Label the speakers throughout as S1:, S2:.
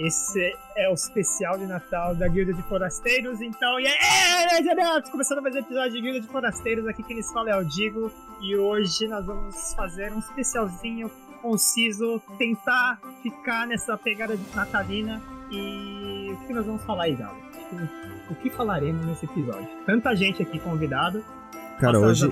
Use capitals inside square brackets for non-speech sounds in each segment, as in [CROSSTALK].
S1: Esse é o especial de Natal da Guilda de Forasteiros. Então, e aí, começando mais um episódio de Guilda de Forasteiros. Aqui quem nos fala é o Digo. E hoje nós vamos fazer um especialzinho conciso, tentar ficar nessa pegada de natalina. E o que nós vamos falar aí, Galo? O que falaremos nesse episódio? Tanta gente aqui convidada.
S2: Cara, hoje,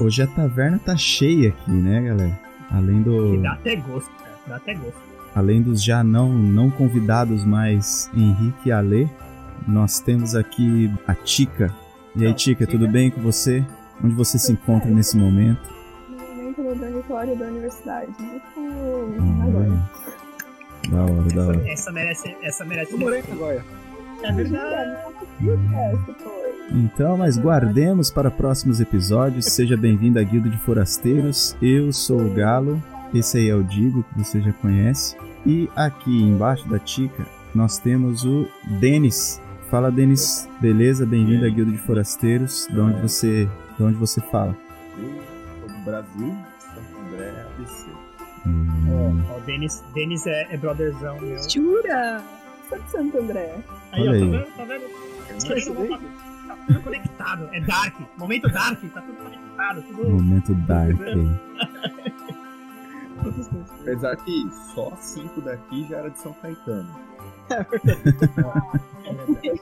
S2: hoje a taverna tá cheia aqui, né, galera? Além do.
S1: Que dá até gosto, cara. Dá até gosto.
S2: Além dos já não, não convidados mais Henrique e Alê, nós temos aqui a Tica. E aí, Tica, tudo bem com você? Onde você se encontra nesse momento?
S3: No momento no dormitório da universidade. Muito
S2: agora. Da hora, da hora.
S1: Essa merece. Essa merece.
S4: Eu morei em Nagoya.
S1: É verdade.
S2: Então, mas guardemos para próximos episódios. Seja bem-vindo à Guilda de Forasteiros. Eu sou o Galo. Esse aí é o Digo, que você já conhece. E aqui embaixo da Tica, nós temos o Denis. Fala, Denis. Beleza? Bem-vindo à Guilda de Forasteiros. De onde você, de onde você fala?
S4: Eu sou do Brasil, Santo André, ABC.
S2: Hum.
S1: Ó, o Denis, Denis é, é brotherzão meu.
S3: Jura? Sou de Santo André.
S1: Aí,
S2: Olha
S1: ó,
S2: aí.
S1: tá vendo? Tá vendo? Tá tudo conectado. É Dark. Momento Dark. Tá tudo conectado. Tudo...
S2: Momento Dark. [LAUGHS]
S4: Apesar que só cinco daqui já era de São Caetano. [LAUGHS]
S1: É verdade, é verdade.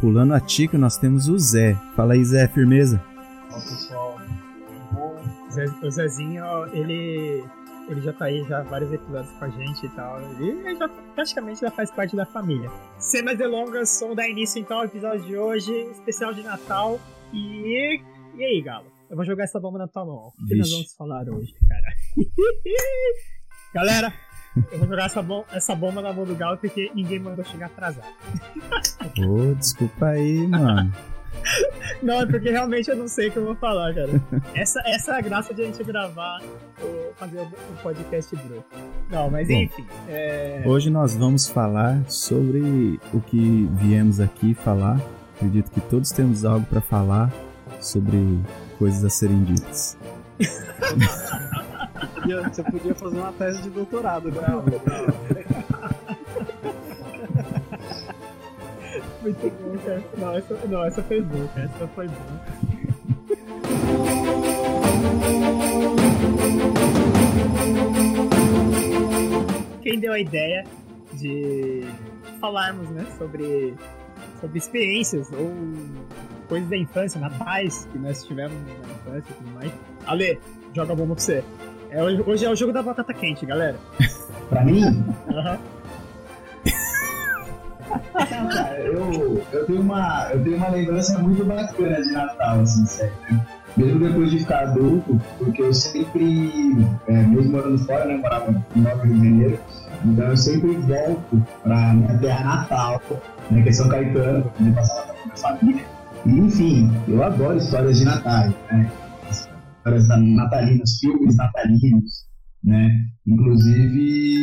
S2: Pulando a Tica, nós temos o Zé. Fala aí, Zé, firmeza.
S1: Ó, pessoal. O Zé- O Zezinho, ele, ele já tá aí já há vários episódios com a gente e tal. Ele já praticamente já faz parte da família. Sem mais delongas, vamos dar início então ao episódio de hoje, especial de Natal. E. E aí, Galo? Eu vou jogar essa bomba na tua mão. O que nós vamos falar hoje, cara? [LAUGHS] Galera, eu vou jogar essa, bom- essa bomba na mão do Galo porque ninguém mandou chegar atrasado.
S2: Ô, desculpa aí, mano. [LAUGHS]
S1: Não, é porque realmente eu não sei o que eu vou falar, cara. [LAUGHS] Essa, essa é a graça de a gente gravar, o, fazer o, o podcast bruto. Não, mas
S2: Bom.
S1: enfim. É,
S2: Hoje nós vamos falar sobre o que viemos aqui falar. Acredito que todos temos algo para falar sobre coisas a serem ditas. [LAUGHS]
S5: você podia fazer uma tese de doutorado, né? [LAUGHS]
S1: muito bom, cara. Não, essa, não, essa foi boa, cara. Essa foi boa. Quem deu a ideia de falarmos, né, sobre, sobre experiências ou coisas da infância, natais que nós tivemos na infância e tudo mais. Ale, joga bomba pra você. É, hoje, é o jogo da batata quente, galera. [LAUGHS]
S6: Pra mim,
S1: Aham.
S6: cara, eu, eu, tenho uma, eu tenho uma lembrança muito bacana de Natal, assim, sério. né? Mesmo depois de ficar adulto, porque eu sempre, é, mesmo morando fora, né, eu morava no Rio de Janeiro, então eu sempre volto pra minha terra natal, né, que é São Caetano, pra poder passar Natal com a minha família. Enfim, eu adoro histórias de Natal, né? Histórias natalinas, filmes natalinos, né? Inclusive,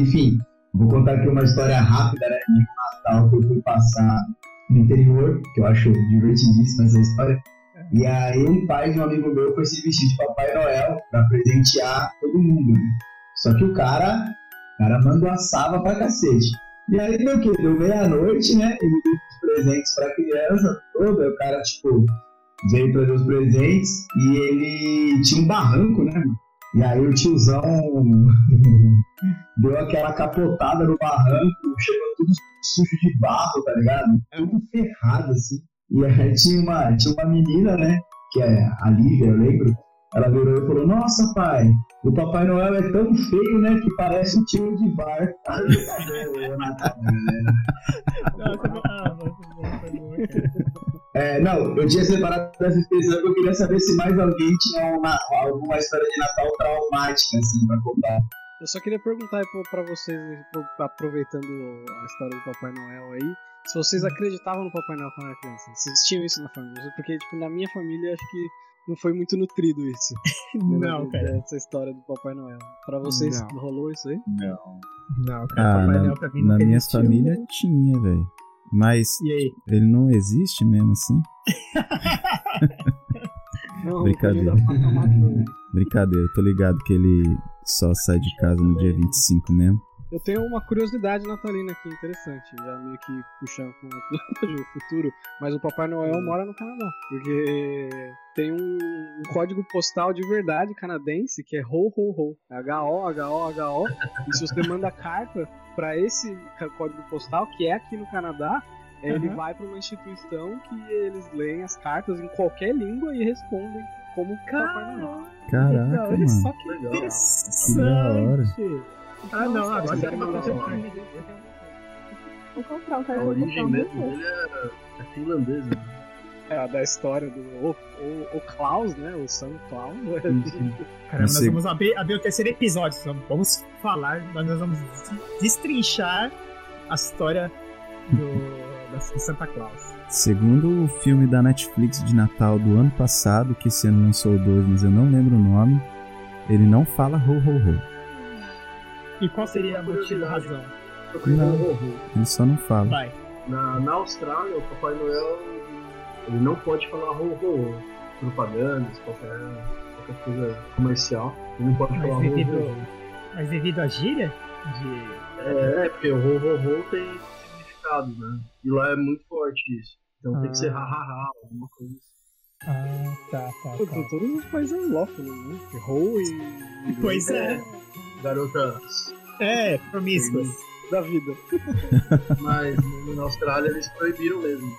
S6: enfim, Vou contar aqui uma história rápida, né, de um Natal que eu fui passar no interior, que eu acho divertidíssima essa história. E aí, o pai de um amigo meu foi se vestir de Papai Noel pra presentear todo mundo, né? Só que o cara, o cara mandou a sava pra cacete. E aí, deu o quê? Deu meia-noite, né? Ele presentes pra criança toda. O cara, tipo, veio trazer os presentes e ele tinha um barranco, né? E aí, o tiozão [LAUGHS] deu aquela capotada no barranco, chegou tudo sujo de barro, tá ligado? Tudo ferrado, assim. E aí tinha uma, tinha uma menina, né? Que é a Lívia, eu lembro. Ela virou e falou: Nossa, pai, o Papai Noel é tão feio, né? Que parece um tio de bar. [LAUGHS] Aí eu falei, "Ô, Natal, né?" É, não, eu tinha separado essa expressão porque eu queria saber se mais alguém tinha uma, alguma história de Natal traumática, assim, pra contar.
S5: Eu só queria perguntar pra vocês, pro- aproveitando a história do Papai Noel aí, se vocês acreditavam no Papai Noel quando era criança. Vocês tinham isso na família? Porque, tipo, na minha família acho que não foi muito nutrido isso. [LAUGHS]
S1: Não, cara.
S5: Essa história do Papai Noel. Pra vocês
S4: Não.
S5: rolou isso aí?
S4: Não.
S1: Não, cara.
S2: Ah,
S1: Papai
S2: na,
S1: Noel pra mim
S2: na
S1: nunca
S2: minha
S1: existiu.
S2: família tinha, velho. Mas
S1: E aí?
S2: ele não existe mesmo assim?
S5: Não,
S2: Brincadeira.
S5: não.
S2: Brincadeira, tô ligado que ele, só sai de casa no dia 25 mesmo.
S5: Eu tenho uma curiosidade natalina aqui interessante, já meio que puxando com o [LAUGHS] futuro, mas o Papai Noel mora no Canadá, porque tem um, um código postal de verdade canadense que é ho ho ho, H-O, H-O, H-O, e se você manda carta para esse código postal, que é aqui no Canadá, ele
S1: Aham.
S5: vai para uma instituição que eles leem as cartas em qualquer língua e respondem como Papai Noel.
S2: Caraca,
S1: olha
S2: mano.
S1: só que
S4: Legal.
S1: interessante.
S2: Que da hora.
S1: Ah, não,
S3: Nossa,
S1: agora
S4: mandar
S1: uma
S4: pra
S3: Vou comprar um
S4: A
S3: cartão
S4: origem mesmo dele é, é finlandesa. né?
S5: É, a da história do o, o, o Klaus, né? O São Klaus.
S1: Caramba, nós vamos abrir, abrir o terceiro episódio. Vamos- Vamos falar, nós nós vamos destrinchar a história do, da Santa Claus.
S2: Segundo o filme da Netflix de Natal do ano passado, que esse ano lançou dois, mas eu não lembro o nome, ele não fala ho ho ho.
S1: E qual seria a motivo, a razão?
S2: Não. Ele só não fala.
S1: Vai.
S4: Na, na Austrália, o Papai Noel ele não pode falar ho ho ho. Propagandas, qualquer, qualquer coisa comercial. Ele não pode
S1: Mas
S4: falar ho
S1: devido-
S4: ho ho.
S1: Mas devido à gíria de.
S4: É, é, porque o ho ho ho tem significado, né? E lá é muito forte isso. Então tem que ser
S1: Ah.
S4: ha ha ha, alguma coisa assim.
S1: Ah, tá, tá.
S5: Pô,
S1: tá.
S5: Todos os países anglófonos, né? Errou e.
S1: Pois é.
S4: Garotas.
S1: É, promíscuas.
S5: Da vida. [LAUGHS]
S4: Mas na Austrália eles proibiram mesmo.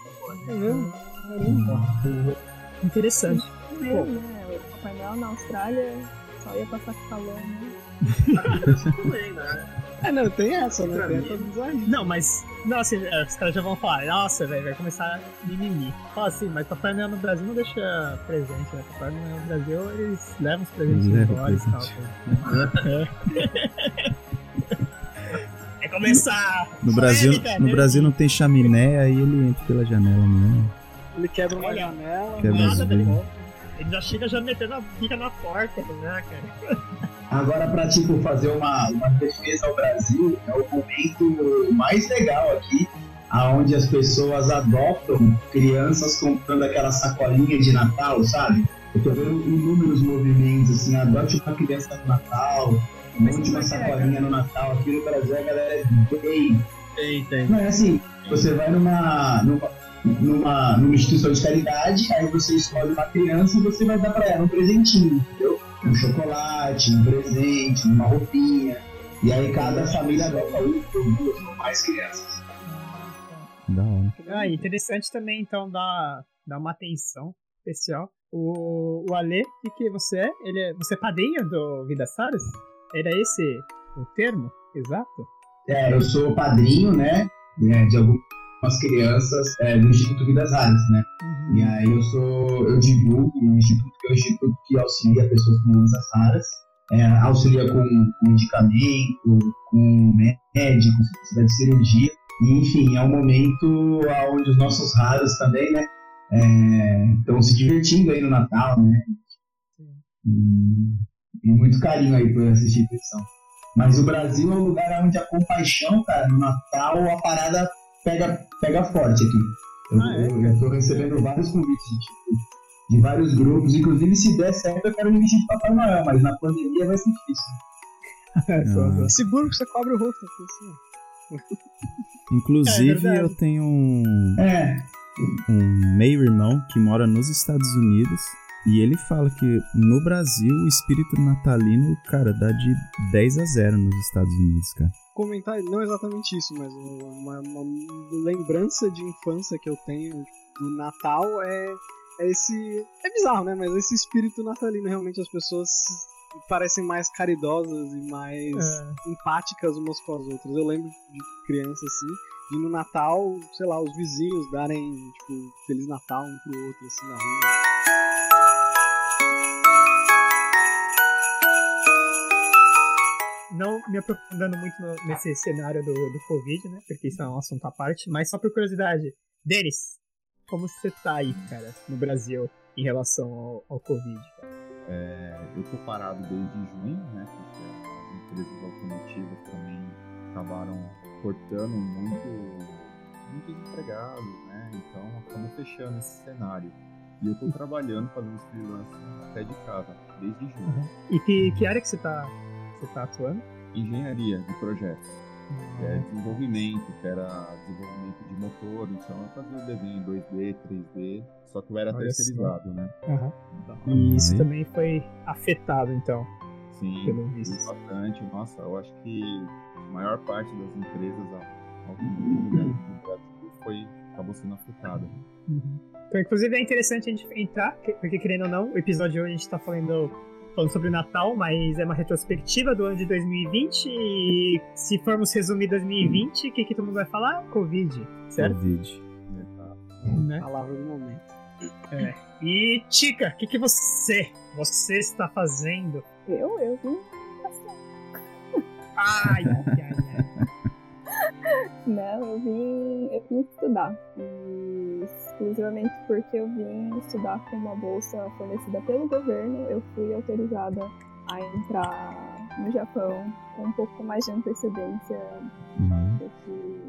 S5: É mesmo?
S1: Interessante.
S3: Mesmo, né? O Papai Noel na Austrália só ia passar falando. [LAUGHS]
S4: Isso também, né?
S5: É, não, tem essa, né? Tem essa bizarrice.
S1: Não, mas. Nossa, é, os caras já vão falar, nossa, velho, vai começar mimimi. Fala assim, mas Papai Noel no Brasil não deixa presente, né? Papai Noel no Brasil, eles levam os presentes embora e tal.
S2: presente. [LAUGHS]
S1: É começar!
S2: No Brasil,
S1: polêmica,
S2: no
S1: né?
S2: Brasil não tem chaminé, aí ele entra pela janela mesmo.
S5: Ele quebra uma janela.
S2: quebra
S5: nada,
S2: as
S5: ele
S2: vigas.
S5: volta.
S1: Ele já chega já metendo a pica na porta, né, cara?
S6: Agora, pra tipo, fazer uma, uma defesa ao Brasil, é o momento mais legal aqui, aonde as pessoas adotam crianças comprando aquela sacolinha de Natal, sabe? Eu tô vendo inúmeros movimentos, assim, adote uma criança no Natal, monte uma sacolinha no Natal. Aqui no Brasil a galera é bem
S4: Tem, tem.
S6: Não, é assim, você vai numa, numa, numa, numa instituição de caridade, aí você escolhe uma criança e você vai dar pra ela um presentinho, entendeu? Um chocolate, um presente, uma roupinha. E aí cada família adota um, ou duas ou mais crianças.
S2: Da hora.
S1: Ah, interessante também, então, dar, dar uma atenção especial. O, o Ale, o que, que você é? Ele é? Você é padrinho do Vida Saras? Era esse o termo exato?
S6: É, eu sou padrinho, né, né, de algumas crianças é, do Instituto Vidas Raras, né? E aí eu sou, eu divulgo o Instituto, que é o Instituto que auxilia pessoas com doenças raras, é, auxilia com, com medicamento, com médico, se precisar de cirurgia, e enfim, é um momento onde os nossos raros também, né, estão se divertindo aí no Natal, né? E, e muito carinho aí por essa instituição. Mas o Brasil é um lugar onde a compaixão, cara, no Natal a parada pega, pega forte aqui. Eu,
S1: Ah, é?
S6: eu, eu tô recebendo vários convites de, de vários grupos, inclusive se der certo eu quero me vestir de Papai Noel, mas na pandemia vai ser difícil.
S2: Ah,
S5: É seguro que você cobre o rosto. assim, ó.
S2: inclusive,
S1: É verdade.
S2: eu tenho um,
S6: É,
S2: um meio-irmão que mora nos Estados Unidos e ele fala que no Brasil o espírito natalino, cara, dá de 10 a 0 nos Estados Unidos, cara.
S5: Comentar, não exatamente isso, mas uma, uma lembrança de infância que eu tenho do Natal é, é esse. É bizarro, né? Mas esse espírito natalino, realmente as pessoas parecem mais caridosas e mais
S1: É.
S5: empáticas umas com as outras. Eu lembro de criança assim, e no Natal, sei lá, os vizinhos darem, tipo, Feliz Natal um pro outro, assim, na rua.
S1: Não me aprofundando muito no- nesse cenário do, do Covid, né? Porque isso é um assunto à parte, mas só por curiosidade. Denis, como você tá aí, cara, no Brasil, em relação ao, ao Covid, cara?
S7: É, eu tô parado desde junho, né? Porque as empresas automotivas também acabaram cortando muito, muitos empregados, né? Então estamos fechando esse cenário. E eu tô trabalhando, fazendo freelance até de casa, desde junho.
S1: E que, que área que você tá, você tá atuando?
S7: Engenharia de projetos. Que é desenvolvimento, que era desenvolvimento de motor, então eu fazia o desenho em 2D, 3D, só que eu era
S1: Olha
S7: terceirizado, né?
S1: Aham. E isso
S2: Uhum.
S1: também foi afetado, então,
S7: Sim,
S1: pelo visto.
S7: bastante. Nossa, eu acho que a maior parte das empresas automotivas né, Brasil foi, acabou sendo afetada.
S1: Uhum. Então, inclusive, é interessante a gente entrar, que- porque querendo ou não, o episódio de hoje a gente tá falando, falando sobre o Natal, mas é uma retrospectiva do ano de 2020. E se formos resumir 2020, o que, que todo mundo vai falar? Covid, certo?
S2: Covid.
S1: Né?
S5: Palavra do momento.
S1: É. E, Tica, o que, que você, você está fazendo?
S3: Eu, eu.
S1: Ai, ai, ai, ai.
S3: Não, eu vim, eu vim estudar. E exclusivamente porque eu vim estudar com uma bolsa fornecida pelo governo, eu fui autorizada a entrar no Japão com um pouco mais de antecedência
S2: Uhum.
S3: do que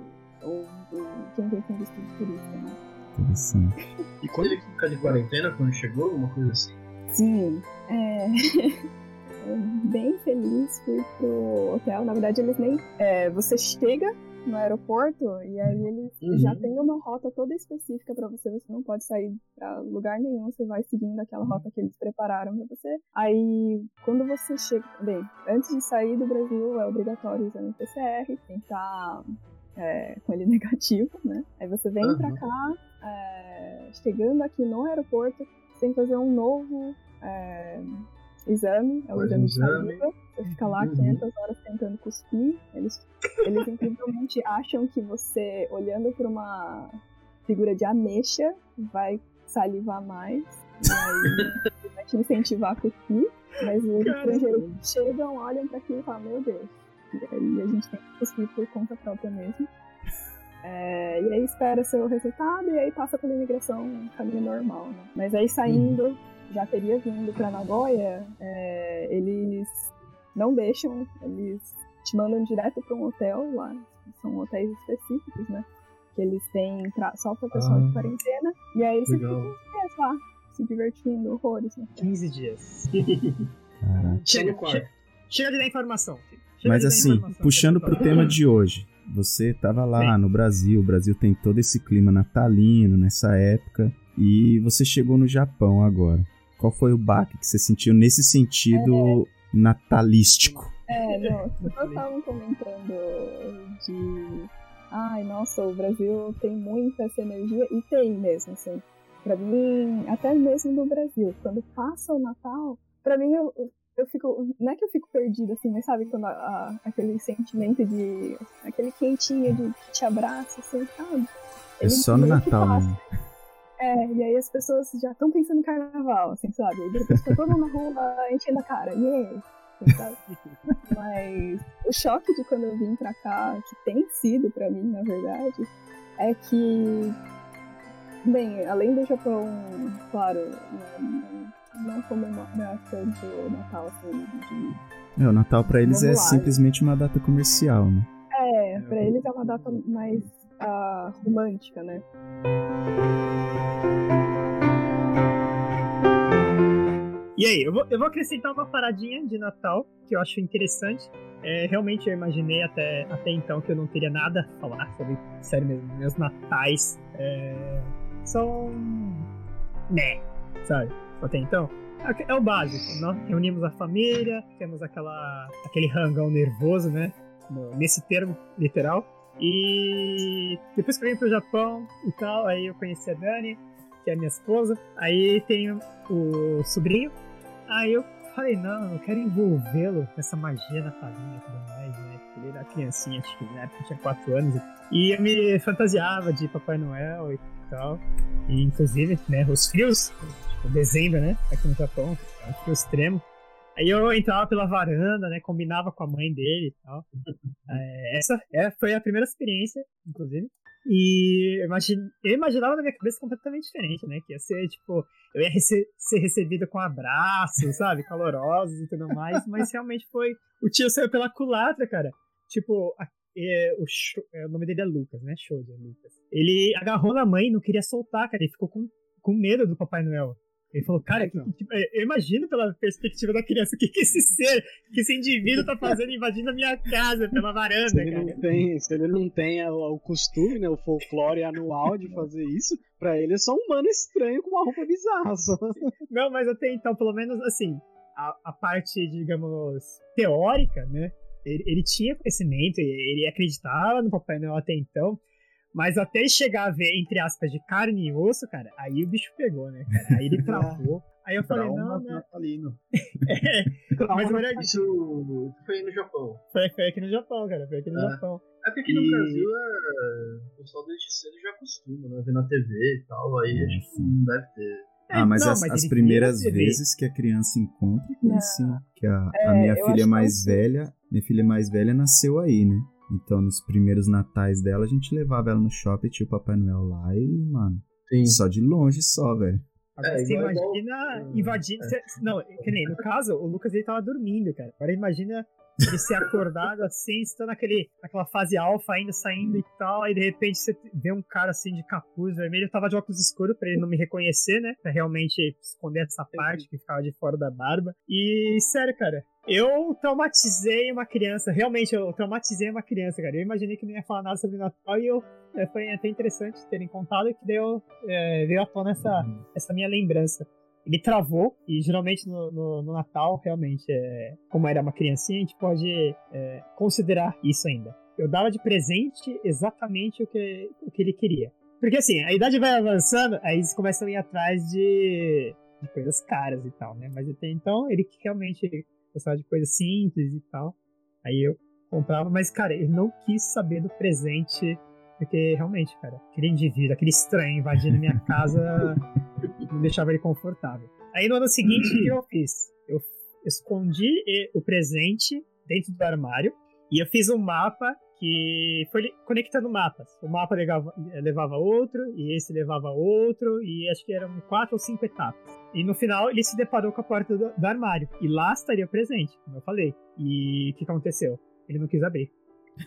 S3: ou, do- quem tem com visto de turista, né?
S2: Interessante.
S4: E quando ele fica de quarentena, quando chegou, alguma coisa assim?
S3: Sim, é. [LAUGHS] bem feliz, fui pro hotel. Na verdade, eles nem. é, você chega no aeroporto e aí eles
S4: Uhum.
S3: já tem uma rota toda específica pra você. Você não pode sair pra lugar nenhum, você vai seguindo aquela rota que eles prepararam pra você. Aí, quando você chega. Bem, antes de sair do Brasil, é obrigatório o exame PCR, tentar. É, com ele [LAUGHS] negativo, né? Aí você vem
S4: Uhum.
S3: pra cá, é, chegando aqui no aeroporto, você tem que fazer um novo é, exame, é o exame
S4: um
S3: de
S4: exame.
S3: saliva. Você fica lá
S4: Uhum.
S3: 500 horas tentando cuspir. Eles, eles incrivelmente [LAUGHS] acham que você, olhando para uma figura de ameixa, vai salivar mais. E aí vai te incentivar a cuspir. Mas os estrangeiros chegam, olham para aquilo e falam, meu Deus. E aí a gente tem que cuspir por conta própria mesmo. É, e aí espera seu resultado e aí passa pela imigração caminho normal, né? Mas aí saindo, já teria vindo pra Nagoya, é, eles não deixam, eles te mandam direto pra um hotel lá, são hotéis específicos, né? Que eles têm pra- só pra pessoal
S4: Ah.
S3: de quarentena, e aí eles ficam
S4: Legal.
S3: 15 dias lá, se divertindo, horrores, né?
S1: 15 dias.
S2: Caraca.
S1: Chega, chega, chega de dar informação. Chega
S2: Mas
S1: dar
S2: assim,
S1: informação,
S2: puxando pro tema de hoje, você tava lá
S1: Sim.
S2: no Brasil, o Brasil tem todo esse clima natalino nessa época, e você chegou no Japão agora. Qual foi o baque que você sentiu nesse sentido natalístico?
S3: É, não, as pessoas estavam comentando de. Ai, nossa, o Brasil tem muita essa energia, e tem mesmo, assim. Pra mim, até mesmo no Brasil, quando passa o Natal, pra mim eu, eu fico. Não é que eu fico perdida, assim, mas sabe quando a- a- aquele sentimento de. aquele quentinho de que te abraça, assim, sabe?
S2: É só no Natal, né?
S3: É, e aí as pessoas já estão pensando em carnaval, assim, sabe? E de repente tá todo mundo na rua enchendo a cara, yeah! [LAUGHS] Mas o choque de quando eu vim pra cá, que tem sido pra mim, na verdade, é que, bem, além do Japão, claro, não, não comemora tanto o Natal, assim, de
S2: É, o Natal pra eles é
S3: Vamos lá.
S2: simplesmente uma data comercial, né?
S3: É, pra eles é uma data mais ah, romântica, né?
S1: E aí, eu vou, eu vou acrescentar uma paradinha de Natal que eu acho interessante. É, realmente eu imaginei até, até então que eu não teria nada a falar sobre, sério mesmo, meus natais é, são. né, sabe? Até então. É é o básico, nós reunimos a família, temos aquela, aquele rangão nervoso, né? nesse termo literal. E depois que eu vim pro Japão e tal, aí eu conheci a Dani, que é minha esposa. Aí tem o sobrinho. Aí eu falei, não, eu quero envolvê-lo nessa magia natalina e tudo mais, né? Ele era criancinha, acho que na época tinha 4 anos. E eu me fantasiava de Papai Noel e tal. E inclusive, né, os frios, tipo, dezembro, né? Aqui no Japão, é um frio extremo. Aí eu entrava pela varanda, né? Combinava com a mãe dele e tal. É, essa é, foi a primeira experiência, inclusive. E eu, imagine, eu imaginava na minha cabeça completamente diferente, né? Que ia ser, tipo, eu ia rece- ser recebido com abraços, [LAUGHS] sabe? Calorosos e tudo mais. Mas realmente foi. O tio saiu pela culatra, cara. Tipo, a- é, o, é, o nome dele é Lucas, né? Show de Lucas. Ele agarrou na mãe e não queria soltar, cara. Ele ficou com, com medo do Papai Noel. Ele falou, cara, que- que- eu imagino pela perspectiva da criança o que, que esse ser, que esse indivíduo tá fazendo invadindo a minha casa pela
S5: Se
S1: varanda,
S5: ele
S1: cara.
S5: não tem, se ele não tem o, costume, né, o folclore anual de fazer isso, pra ele é só um mano estranho com uma roupa bizarra. Só.
S1: Não, mas até então, pelo menos assim, a, a parte, digamos, teórica, né? Ele, ele tinha conhecimento, ele ele acreditava no Papai Noel até então, mas até ele chegar a ver, entre aspas, de carne e osso, cara, aí o bicho pegou, né, cara? Aí ele [LAUGHS] travou. Aí eu falei, não,
S7: Trauma
S1: né?
S7: natalino. [LAUGHS] [LAUGHS]
S1: Mas na verdade,
S4: Isso, isso foi no Japão.
S1: foi, foi aqui no Japão, cara, foi aqui no
S4: É.
S1: Japão.
S4: É porque aqui no
S1: E-
S4: Brasil é... o pessoal desde cedo já acostuma, né? Ver na TV e tal, aí
S2: É,
S4: acho que não deve ter.
S2: Ah, mas
S1: não,
S2: as, as
S1: ele
S2: primeiras vezes que a criança encontra, tem
S3: Não.
S2: sim. Que a, a
S3: É,
S2: minha filha mais
S3: que-
S2: velha, minha filha mais velha nasceu aí, né? Então, nos primeiros natais dela, a gente levava ela no shopping, tinha o Papai Noel lá e, mano,
S4: Sim.
S2: só de longe só, velho.
S1: Agora
S4: É,
S1: você
S4: igual- igual-
S1: imagina invadir. cê- não, que nem no caso, o Lucas ele tava dormindo, cara. Agora imagina ele ser acordado assim, estando naquele, naquela fase alfa ainda saindo e tal, aí de repente você vê um cara assim de capuz vermelho, eu tava de óculos escuros pra ele não me reconhecer, né? Pra realmente esconder essa parte que ficava de fora da barba. E sério, cara, eu traumatizei uma criança, realmente eu traumatizei uma criança, cara. Eu imaginei que não ia falar nada sobre Natal e eu. é, foi até interessante terem contado que deu, é, veio à tona essa, essa minha lembrança. Ele travou, e geralmente no, no- no Natal, realmente, é, como era uma criancinha, a gente pode é, considerar isso ainda. Eu dava de presente exatamente o que, o que ele queria. Porque assim, a idade vai avançando, aí eles começam a ir atrás de, de coisas caras e tal, né? Mas até então, ele realmente gostava de coisas simples e tal. Aí eu comprava, mas cara, ele não quis saber do presente, porque realmente, cara, aquele indivíduo, aquele estranho invadindo minha [LAUGHS] casa não deixava ele confortável. Aí no ano seguinte, o que eu fiz? Eu escondi o presente dentro do armário e eu fiz um mapa que foi conectando mapas. O mapa levava, levava outro, e esse levava outro, e acho que eram quatro ou cinco etapas. E no final ele se deparou com a porta do, do armário. E lá estaria o presente, como eu falei. E o que aconteceu? Ele não quis abrir.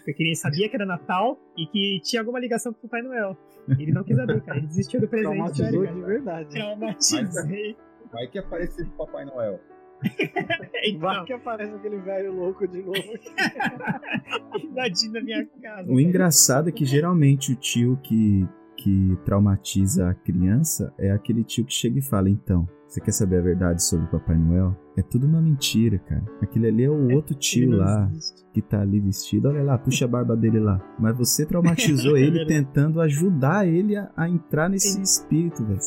S1: Porque ele sabia que era Natal e que tinha alguma ligação com o Papai Noel. Ele não quis abrir, cara. Ele desistiu do presente.
S5: Traumatizou
S1: cara.
S5: de verdade.
S1: Traumatizei.
S7: Vai que aparece o Papai Noel. [LAUGHS]
S5: Vai
S1: Então,
S5: que aparece aquele velho louco de novo. [LAUGHS]
S1: invadindo a minha casa.
S2: O engraçado é que geralmente o tio que, que traumatiza a criança é aquele tio que chega e fala: Então, você quer saber a verdade sobre o Papai Noel? É tudo uma mentira, cara. Aquele ali é o outro
S1: Ele
S2: tio lá
S1: existe.
S2: que tá ali vestido. Olha lá, puxa a barba dele lá. Mas você traumatizou
S1: É [LAUGHS]
S2: ele tentando ajudar ele a, a entrar nesse espírito, velho.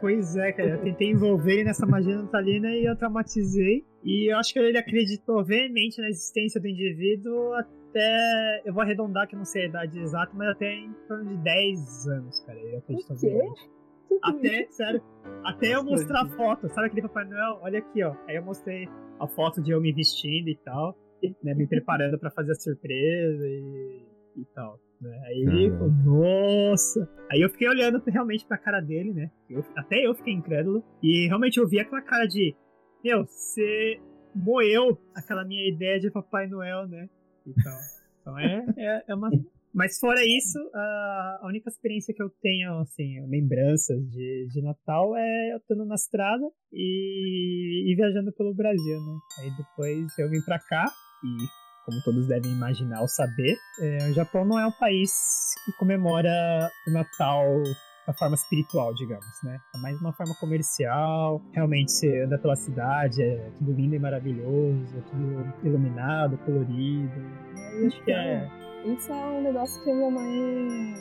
S1: Pois é, cara. Eu tentei envolver ele nessa magia natalina e eu traumatizei. E eu acho que ele acreditou veemente na existência do indivíduo até. Eu vou arredondar que eu não sei a idade exata, mas até em torno de 10 anos, cara. Ele acreditou veemente. Até, sério, até eu mostrar a foto. Sabe aquele Papai Noel? Olha aqui, ó. Aí eu mostrei a foto de eu me vestindo e tal, né? Me preparando pra fazer a surpresa e, e tal. Né? Aí falou, nossa. Aí eu fiquei olhando realmente pra cara dele, né? Eu- até eu fiquei incrédulo. E realmente eu vi aquela cara de, meu, você moeu aquela minha ideia de Papai Noel, né? Então, então é, é, é uma. Mas fora isso, a a única experiência que eu tenho, assim, lembranças de, de Natal é eu estando na estrada e, e viajando pelo Brasil, né? Aí depois eu vim pra cá e, como todos devem imaginar ou saber, é, o Japão não é um país que comemora o Natal da forma espiritual, digamos, né? É mais uma forma comercial. Realmente você anda pela cidade, é tudo lindo e maravilhoso, é tudo iluminado, colorido. Eu acho que é.
S3: Isso é um negócio que a minha mãe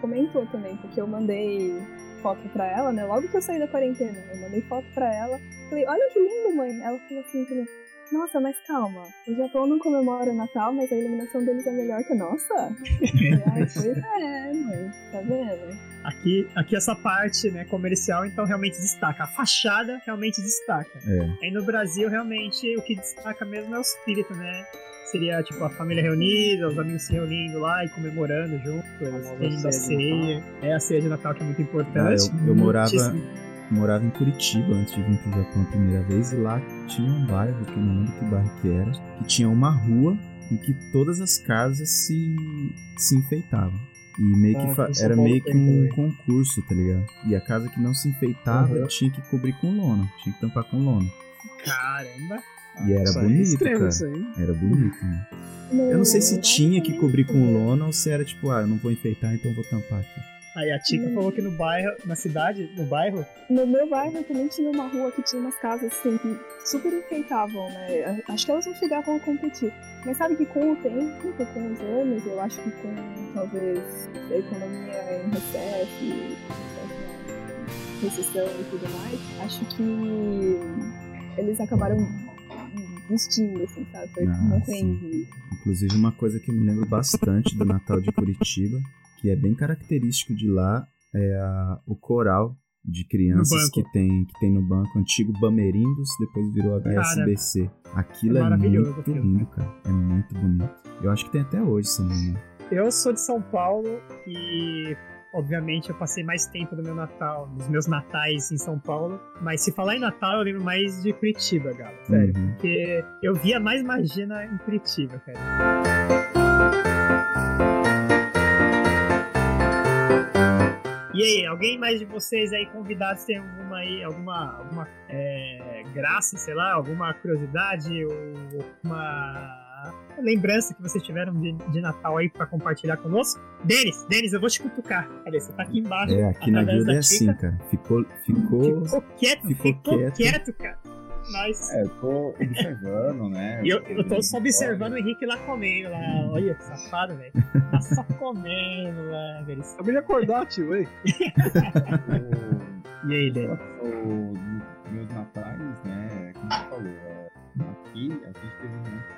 S3: comentou também, porque eu mandei foto pra ela, né? Logo que eu saí da quarentena, eu mandei foto pra ela. Falei, olha que lindo, mãe. Ela falou assim pra mim, nossa, mas calma, o Japão não comemora o Natal, mas a iluminação deles é melhor que a nossa? [LAUGHS] Ai, pois é, mãe, tá vendo?
S1: Aqui, aqui essa parte né, comercial, então, realmente destaca. A fachada realmente destaca.
S2: É.
S1: Aí no Brasil, realmente, o que destaca mesmo é o espírito, né? Seria, tipo, a família reunida, os amigos se reunindo lá e comemorando juntos,
S5: Famosa
S1: tendo a
S5: ceia.
S1: É a ceia de Natal que é muito
S2: Ah,
S1: importante.
S2: eu, eu morava,
S1: Muitíssimo.
S2: Morava em Curitiba antes de vir pro Japão a primeira vez e lá tinha um bairro, que eu não lembro que bairro que era, que tinha uma rua em que todas as casas se, se enfeitavam. E meio que
S1: Ah, São
S2: era meio que um concurso, tá ligado? E a casa que não se enfeitava
S1: Uhum.
S2: tinha que cobrir com lona, tinha que tampar com lona.
S1: Caramba.
S2: E era
S5: Isso é
S2: bonito,
S5: extremo,
S2: cara.
S5: isso aí.
S2: Era bonito, né? [LAUGHS] Eu não sei se tinha que cobrir com lona ou se era tipo, ah, eu não vou enfeitar, então vou tampar aqui.
S1: Aí a Tica
S3: Hum.
S1: falou que no bairro, na cidade, no bairro,
S3: No meu bairro também tinha uma rua que tinha umas casas assim que super enfeitavam, né? Acho que elas não chegavam a competir. Mas sabe que com o tempo, com os anos, eu acho que com talvez a economia em recesso, recessão e tudo mais, acho que eles acabaram vestindo, assim, sabe? Foi
S2: Ah,
S3: morrendo.
S2: Inclusive, uma coisa que me lembro bastante do Natal de Curitiba, que é bem característico de lá, é a- o coral de crianças que tem, que tem no banco, antigo Bamerindos, depois virou HSBC. Aquilo
S1: é
S2: é, muito lindo, cara. É muito bonito. Eu acho que tem até hoje, se não me engano.
S1: Eu sou de São Paulo e, obviamente, eu passei mais tempo do meu Natal, dos meus natais em São Paulo. Mas se falar em Natal, eu lembro mais de Curitiba, galera. Sério.
S2: Uhum.
S1: Porque eu via mais magia em Curitiba, cara. E aí, alguém mais de vocês aí convidados tem alguma aí, alguma, alguma é, graça, sei lá, alguma curiosidade ou alguma lembrança que vocês tiveram de, de Natal aí pra compartilhar conosco? Denis, Denis, eu vou te cutucar. Cadê? Você tá aqui embaixo.
S2: É, aqui na guilda
S1: da
S2: é assim, cara. Ficou, ficou,
S1: Ficou quieto,
S2: ficou
S1: ficou,
S2: quieto.
S1: quieto. cara. Nós.
S7: É, eu tô observando, né? [LAUGHS]
S1: E eu, eu tô só observando o Henrique lá comendo lá. Olha que safado, velho. Tá só [LAUGHS] comendo lá, velho.
S5: Acabei de acordar, tio, ei.
S7: O- [LAUGHS]
S1: E aí,
S7: nos meus natais, né, como você falou, é, aqui a gente teve muita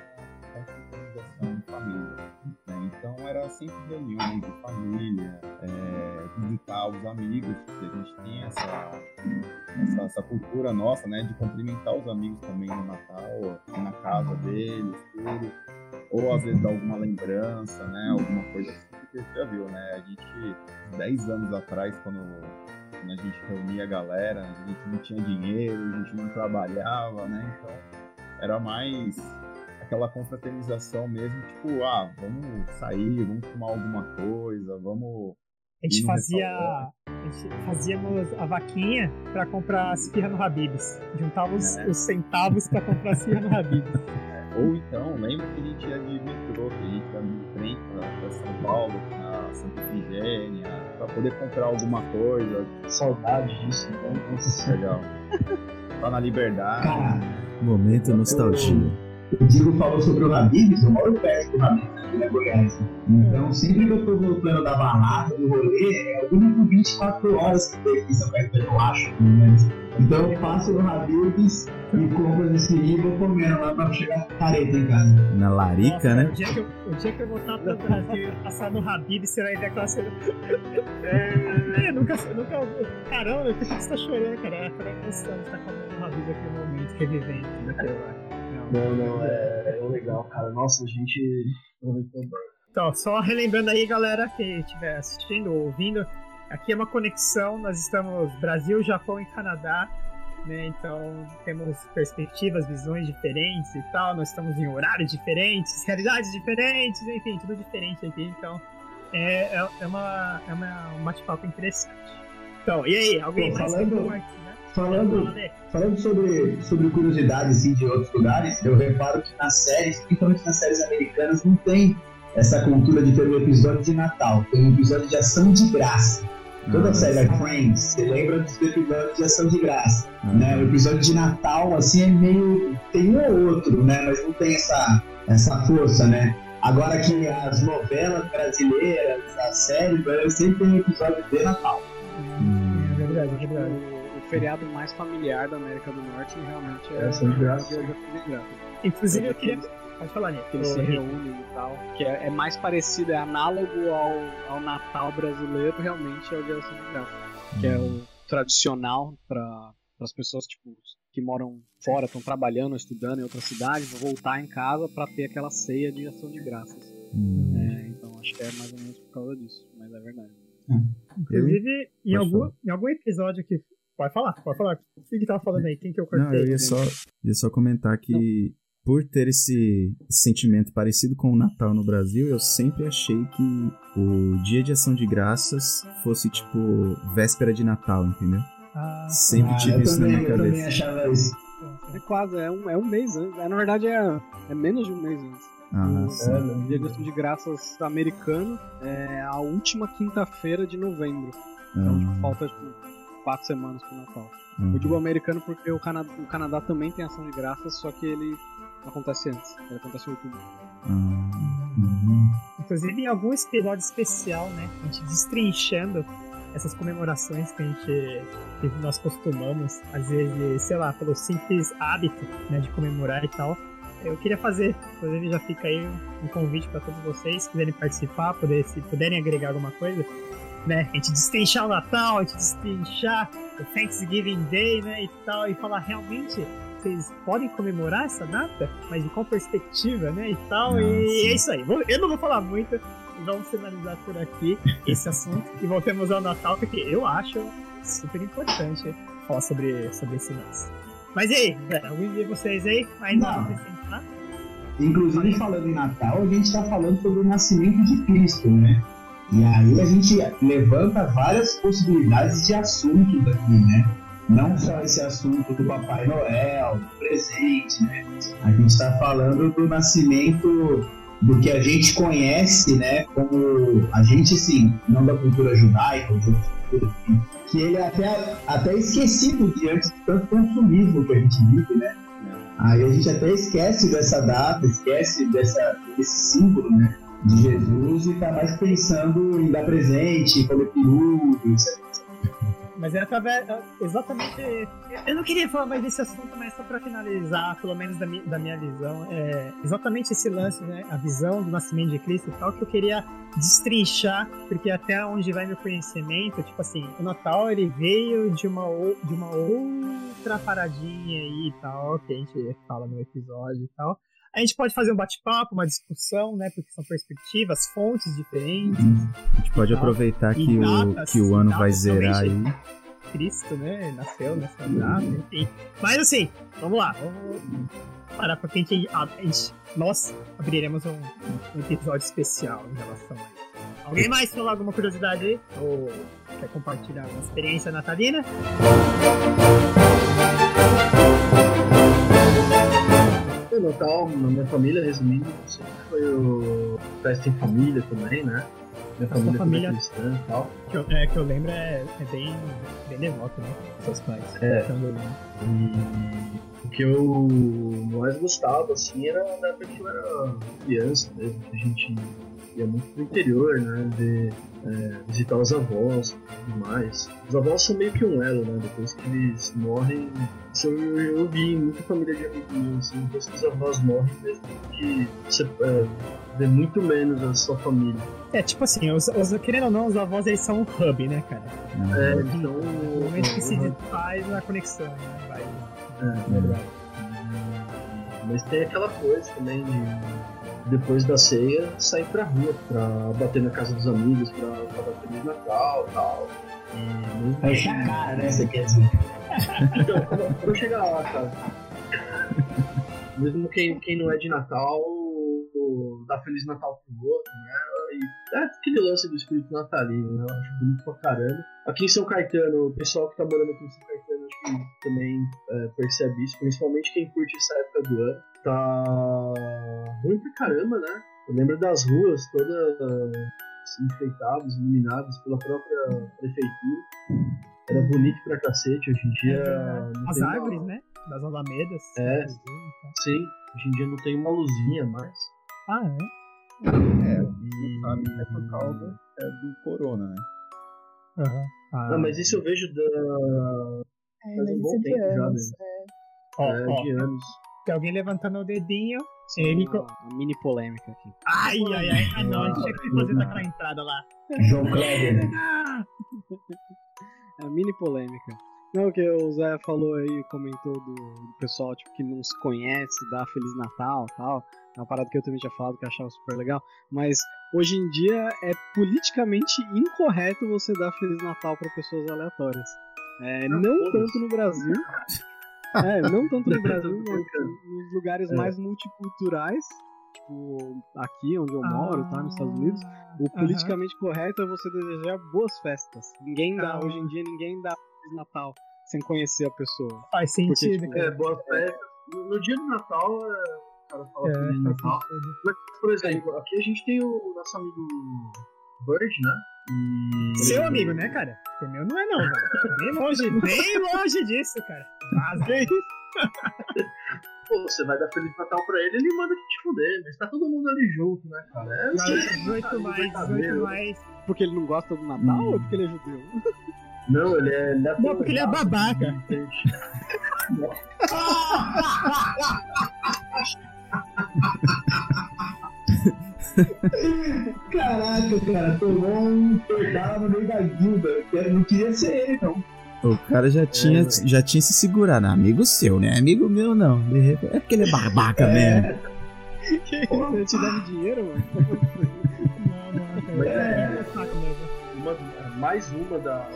S7: então era sempre reuniões de família, é, visitar os amigos, porque a gente tem essa, essa, essa cultura nossa, né, de cumprimentar os amigos também no Natal, na casa deles, tudo, ou às vezes alguma lembrança, né, alguma coisa assim, porque você já viu, né, a gente, 10 anos atrás, quando quando a gente reunia a galera, a gente não tinha dinheiro, a gente não trabalhava, né? Então era mais aquela confraternização mesmo, tipo, ah, vamos sair, vamos tomar alguma coisa, vamos.
S1: A gente
S7: E
S1: fazia. A gente fazíamos a vaquinha pra comprar as firra no Habibs. Juntava os,
S7: É.
S1: os centavos pra comprar as firra no Habibs. [LAUGHS]
S7: Ou então, lembra que a gente ia de metrô, que a gente ia de trem pra, pra São Paulo, na Santa Efigênia, pra poder comprar alguma coisa.
S6: Saudade disso, então. Nossa,
S7: Legal. [LAUGHS] Tá na liberdade.
S2: Momento nostalgia.
S6: O Digo falou sobre o Habibs, eu moro perto do Habibs aqui na Goiás. Então, sempre que eu tô voltando da balada, do rolê, é o único 24 horas que tem aqui em São Caetano, eu acho, pelo menos. Então, eu passo no Habibs e compro esse e vou comendo lá pra chegar careta em casa.
S2: Na larica,
S1: Nossa,
S2: né?
S1: O dia, que eu, o dia que eu voltar pro Brasil e passar no Habib, você vai ver aquela cena. É, eu nunca, nunca. Caramba, por que você tá chorando, cara? É aquela emoção de estar comendo no Habib naquele momento, revivendo tudo aquilo lá.
S4: Não, não, é, é legal, cara. Nossa, a gente aproveitou bem.
S1: Então, só relembrando aí, galera, que estiver assistindo ou ouvindo, aqui é uma conexão, nós estamos Brasil, Japão e Canadá, né? Então temos perspectivas, visões diferentes e tal, nós estamos em horários diferentes, realidades diferentes, enfim, tudo diferente aqui, então é, é, é uma, é uma, um bate-papo interessante. Então, e aí, alguém
S6: Pô,
S1: mais
S6: falando-
S1: compartilhar?
S6: Falando, falando sobre, sobre curiosidades assim, de outros lugares, eu reparo que nas séries, principalmente nas séries americanas, não tem essa cultura de ter um episódio de Natal. Tem um episódio de ação de graça. Toda
S2: Ah,
S6: a série Friends, você lembra dos episódios de ação de graça.
S2: ah,
S6: né? O episódio de Natal, assim, é meio. tem um ou outro, né? Mas não tem essa, essa força, né? Agora que as novelas brasileiras, as séries, sempre tem um episódio de Natal.
S2: hum,
S1: É verdade, é verdade.
S5: Feriado mais familiar da América do Norte realmente é
S6: É
S5: o Dia de Graça.
S1: Inclusive, eu queria. Pode falar, Nê.
S5: que eles se reúnem e tal. Que é, é mais parecido, é análogo ao, ao Natal brasileiro, realmente é o Dia de Graça. Que é o tradicional para as pessoas tipo, que moram fora, estão trabalhando, estudando em outra cidade, vão voltar em casa para ter aquela ceia de ação de graças.
S2: hum.
S5: É, então acho que é mais ou menos por causa disso, mas é verdade.
S1: Inclusive, em algum, em algum episódio que. Pode falar, pode falar. O que que tava falando aí? Quem que eu
S2: Não,
S1: cortei?
S2: eu ia só, ia só comentar que por ter esse sentimento parecido com o Natal no Brasil, eu sempre achei que o Dia de Ação de Graças fosse tipo véspera de Natal, entendeu?
S1: Ah,
S2: Sempre
S6: Ah,
S2: tive isso na
S6: também,
S2: minha
S6: eu também
S2: cabeça.
S6: achava isso.
S5: É quase, é um, é um mês antes. É, na verdade, é, é menos de um mês antes.
S2: Ah,
S5: O-
S2: sim.
S5: O Dia de Ação de Graças americano é a última quinta-feira de novembro. Então, tipo,
S2: Ah,
S5: falta tipo, quatro semanas pro Natal.
S2: ah.
S5: Eu digo americano porque o Canadá, o Canadá também tem ação de graças, só que ele acontece antes. Ele acontece em outubro.
S6: Uhum.
S1: Inclusive em algum episódio especial, né? A gente destrinchando essas comemorações que a gente que nós costumamos, às vezes, sei lá, pelo simples hábito né, de comemorar e tal. Eu queria fazer, inclusive já fica aí um convite para todos vocês, se quiserem participar, poder, se puderem agregar alguma coisa, né? A gente destrinchar o Natal, a gente destrinchar o Thanksgiving Day, né? E tal, e falar realmente vocês podem comemorar essa data, mas de qual perspectiva, né? E tal.
S2: Ah,
S1: e é isso aí. Eu não vou falar muito. Vamos finalizar por aqui esse assunto e voltemos ao Natal, porque eu acho super importante falar sobre, sobre esse lance. Mas e aí, galera, algum de vocês aí mais
S6: Não. Inclusive, falando em Natal, a gente está falando sobre o nascimento de Cristo, né? E aí a gente levanta várias possibilidades de assuntos aqui, né? Não só esse assunto do Papai Noel, do presente, né? A gente está falando do nascimento do que a gente conhece, né? Como a gente, sim, não da cultura judaica, que ele é até, até esquecido diante de tanto consumismo que a gente vive, né? Aí a gente até esquece dessa data, esquece dessa, desse símbolo, né? De Jesus e tá mais pensando em dar presente, comer peru, etc.
S1: Mas é através. Exatamente. Eu não queria falar mais desse assunto, mas só pra finalizar, pelo menos da minha, da minha visão, é exatamente esse lance, né? A visão do nascimento de Cristo e tal, que eu queria destrinchar, porque até onde vai meu conhecimento, tipo assim, o Natal ele veio de uma, de uma outra paradinha aí e tal, que a gente fala no episódio e tal. A gente pode fazer um bate-papo, uma discussão, né? Porque são perspectivas, fontes diferentes.
S2: A gente pode
S1: Tá.
S2: aproveitar que o,
S1: datas,
S2: que o ano vai zerar aí.
S1: Cristo, né? Nasceu nessa data, enfim. Mas assim, vamos lá, vamos parar porque a gente, a gente- nós abriremos um, um episódio especial em relação a isso. Alguém mais falar alguma curiosidade aí? Ou quer compartilhar uma experiência natalina?
S4: O Natal, na minha família, resumindo, sempre foi o festa em família também, né? Minha família,
S1: família-
S4: família cristã e tal.
S1: Que eu, é, que eu lembro é, é bem, bem devoto, né? Seus pais.
S4: É.
S1: Então.
S4: E o que eu mais gostava, assim, era na época que eu era criança mesmo, que a gente ia muito pro interior, né? Ver, é, visitar os avós e tudo mais. Os avós são meio que um elo, né? Depois que eles morrem. Isso eu, eu vi muita família de amigos meus, assim, depois que os avós morrem, mesmo que você é, vê muito menos a sua família.
S1: É, tipo assim, os, os- querendo ou não, os avós eles são um hub, né, cara?
S4: É,
S2: Ah,
S4: então.
S1: No momento que se
S4: Uhum.
S1: desfaz a conexão, né? Vai.
S4: É,
S1: Verdade.
S4: Mas tem aquela coisa também de depois da ceia sair pra rua pra bater na casa dos amigos, pra, pra dar Feliz Natal e tal. E
S6: a cara, né? Você quer dizer.
S4: Então, quando chegar lá, cara. Mesmo quem, quem não é de Natal, dá Feliz Natal pro outro, né? E é aquele lance do espírito natalino, né? Eu acho bonito pra caramba. Aqui em São Caetano, o pessoal que tá morando aqui em São Caetano, que também é, percebe isso, principalmente quem curte essa época do ano. Tá ruim pra caramba, né? Eu lembro das ruas todas assim, enfeitadas, iluminadas pela própria prefeitura. Era bonito pra cacete, hoje em dia. não
S1: As
S4: tem uma-
S1: árvores, né? Das alamedas.
S4: É.
S1: Tá.
S4: Sim, hoje em dia não tem uma luzinha mais.
S1: Ah, é?
S7: É,
S4: E...
S7: sabe, é por causa é, do corona, né?
S1: Aham. Ah,
S4: Não, mas isso eu vejo da...
S3: É,
S4: Faz um bom tempo já,
S3: anos.
S4: né?
S3: é.
S1: ó,
S4: é,
S1: ó,
S4: de anos.
S1: tem alguém levantando o dedinho.
S5: Só
S1: Ele
S5: uma, mini polêmica aqui.
S1: Ai, ai, ai. Ah, não, a gente tinha que fazer daquela entrada lá.
S6: João [LAUGHS] Kleber.
S5: É uma mini polêmica. Não, o que o Zé falou aí, comentou do, do pessoal tipo, que não se conhece, dá Feliz Natal e tal. É uma parada que eu também tinha falado que eu achava super legal. Mas hoje em dia é politicamente incorreto você dar Feliz Natal para pessoas aleatórias. É, não
S4: foda-se.
S5: tanto no Brasil. É, não tanto no Brasil, [LAUGHS] mas nos lugares
S4: É.
S5: mais multiculturais, tipo aqui onde eu moro, tá, nos Estados Unidos, o
S1: Aham.
S5: politicamente correto é você desejar boas festas. Ninguém dá,
S1: Ah.
S5: hoje em dia, ninguém dá Feliz Natal sem conhecer a pessoa.
S1: Faz sentido,
S5: tipo,
S1: cara.
S4: É, boa festa. No dia do Natal, é, o cara fala
S1: É,
S4: Feliz Natal. Mas, por exemplo, aqui a gente tem o nosso amigo Bird, né? E...
S1: Seu amigo, né, cara? Porque meu não é não, velho. Bem longe, bem longe disso, cara. Mas é isso.
S4: Pô, você vai dar Feliz Natal pra ele, ele manda te fuder. Mas tá todo mundo ali junto, né, cara? É
S1: Galera,
S4: assim,
S1: 18 mais, 18
S4: verdadeiro.
S1: mais.
S5: Porque ele não gosta do Natal ou porque ele é judeu?
S4: Não, ele é. Ele é
S1: Não, porque ele é babaca. [LAUGHS] [LAUGHS] [LAUGHS] [LAUGHS]
S6: Caraca, cara, tomou um pedal no meio da guilda. Eu não queria ser ele, não.
S2: O cara já tinha,
S4: velho.
S2: já tinha se segurado. Amigo seu, né? Amigo meu não. É porque ele é babaca mesmo. [LAUGHS]
S5: Ele te deve dinheiro, mano? [LAUGHS]
S1: Não, não, cara. É, é saco mesmo.
S4: Uma, mais uma das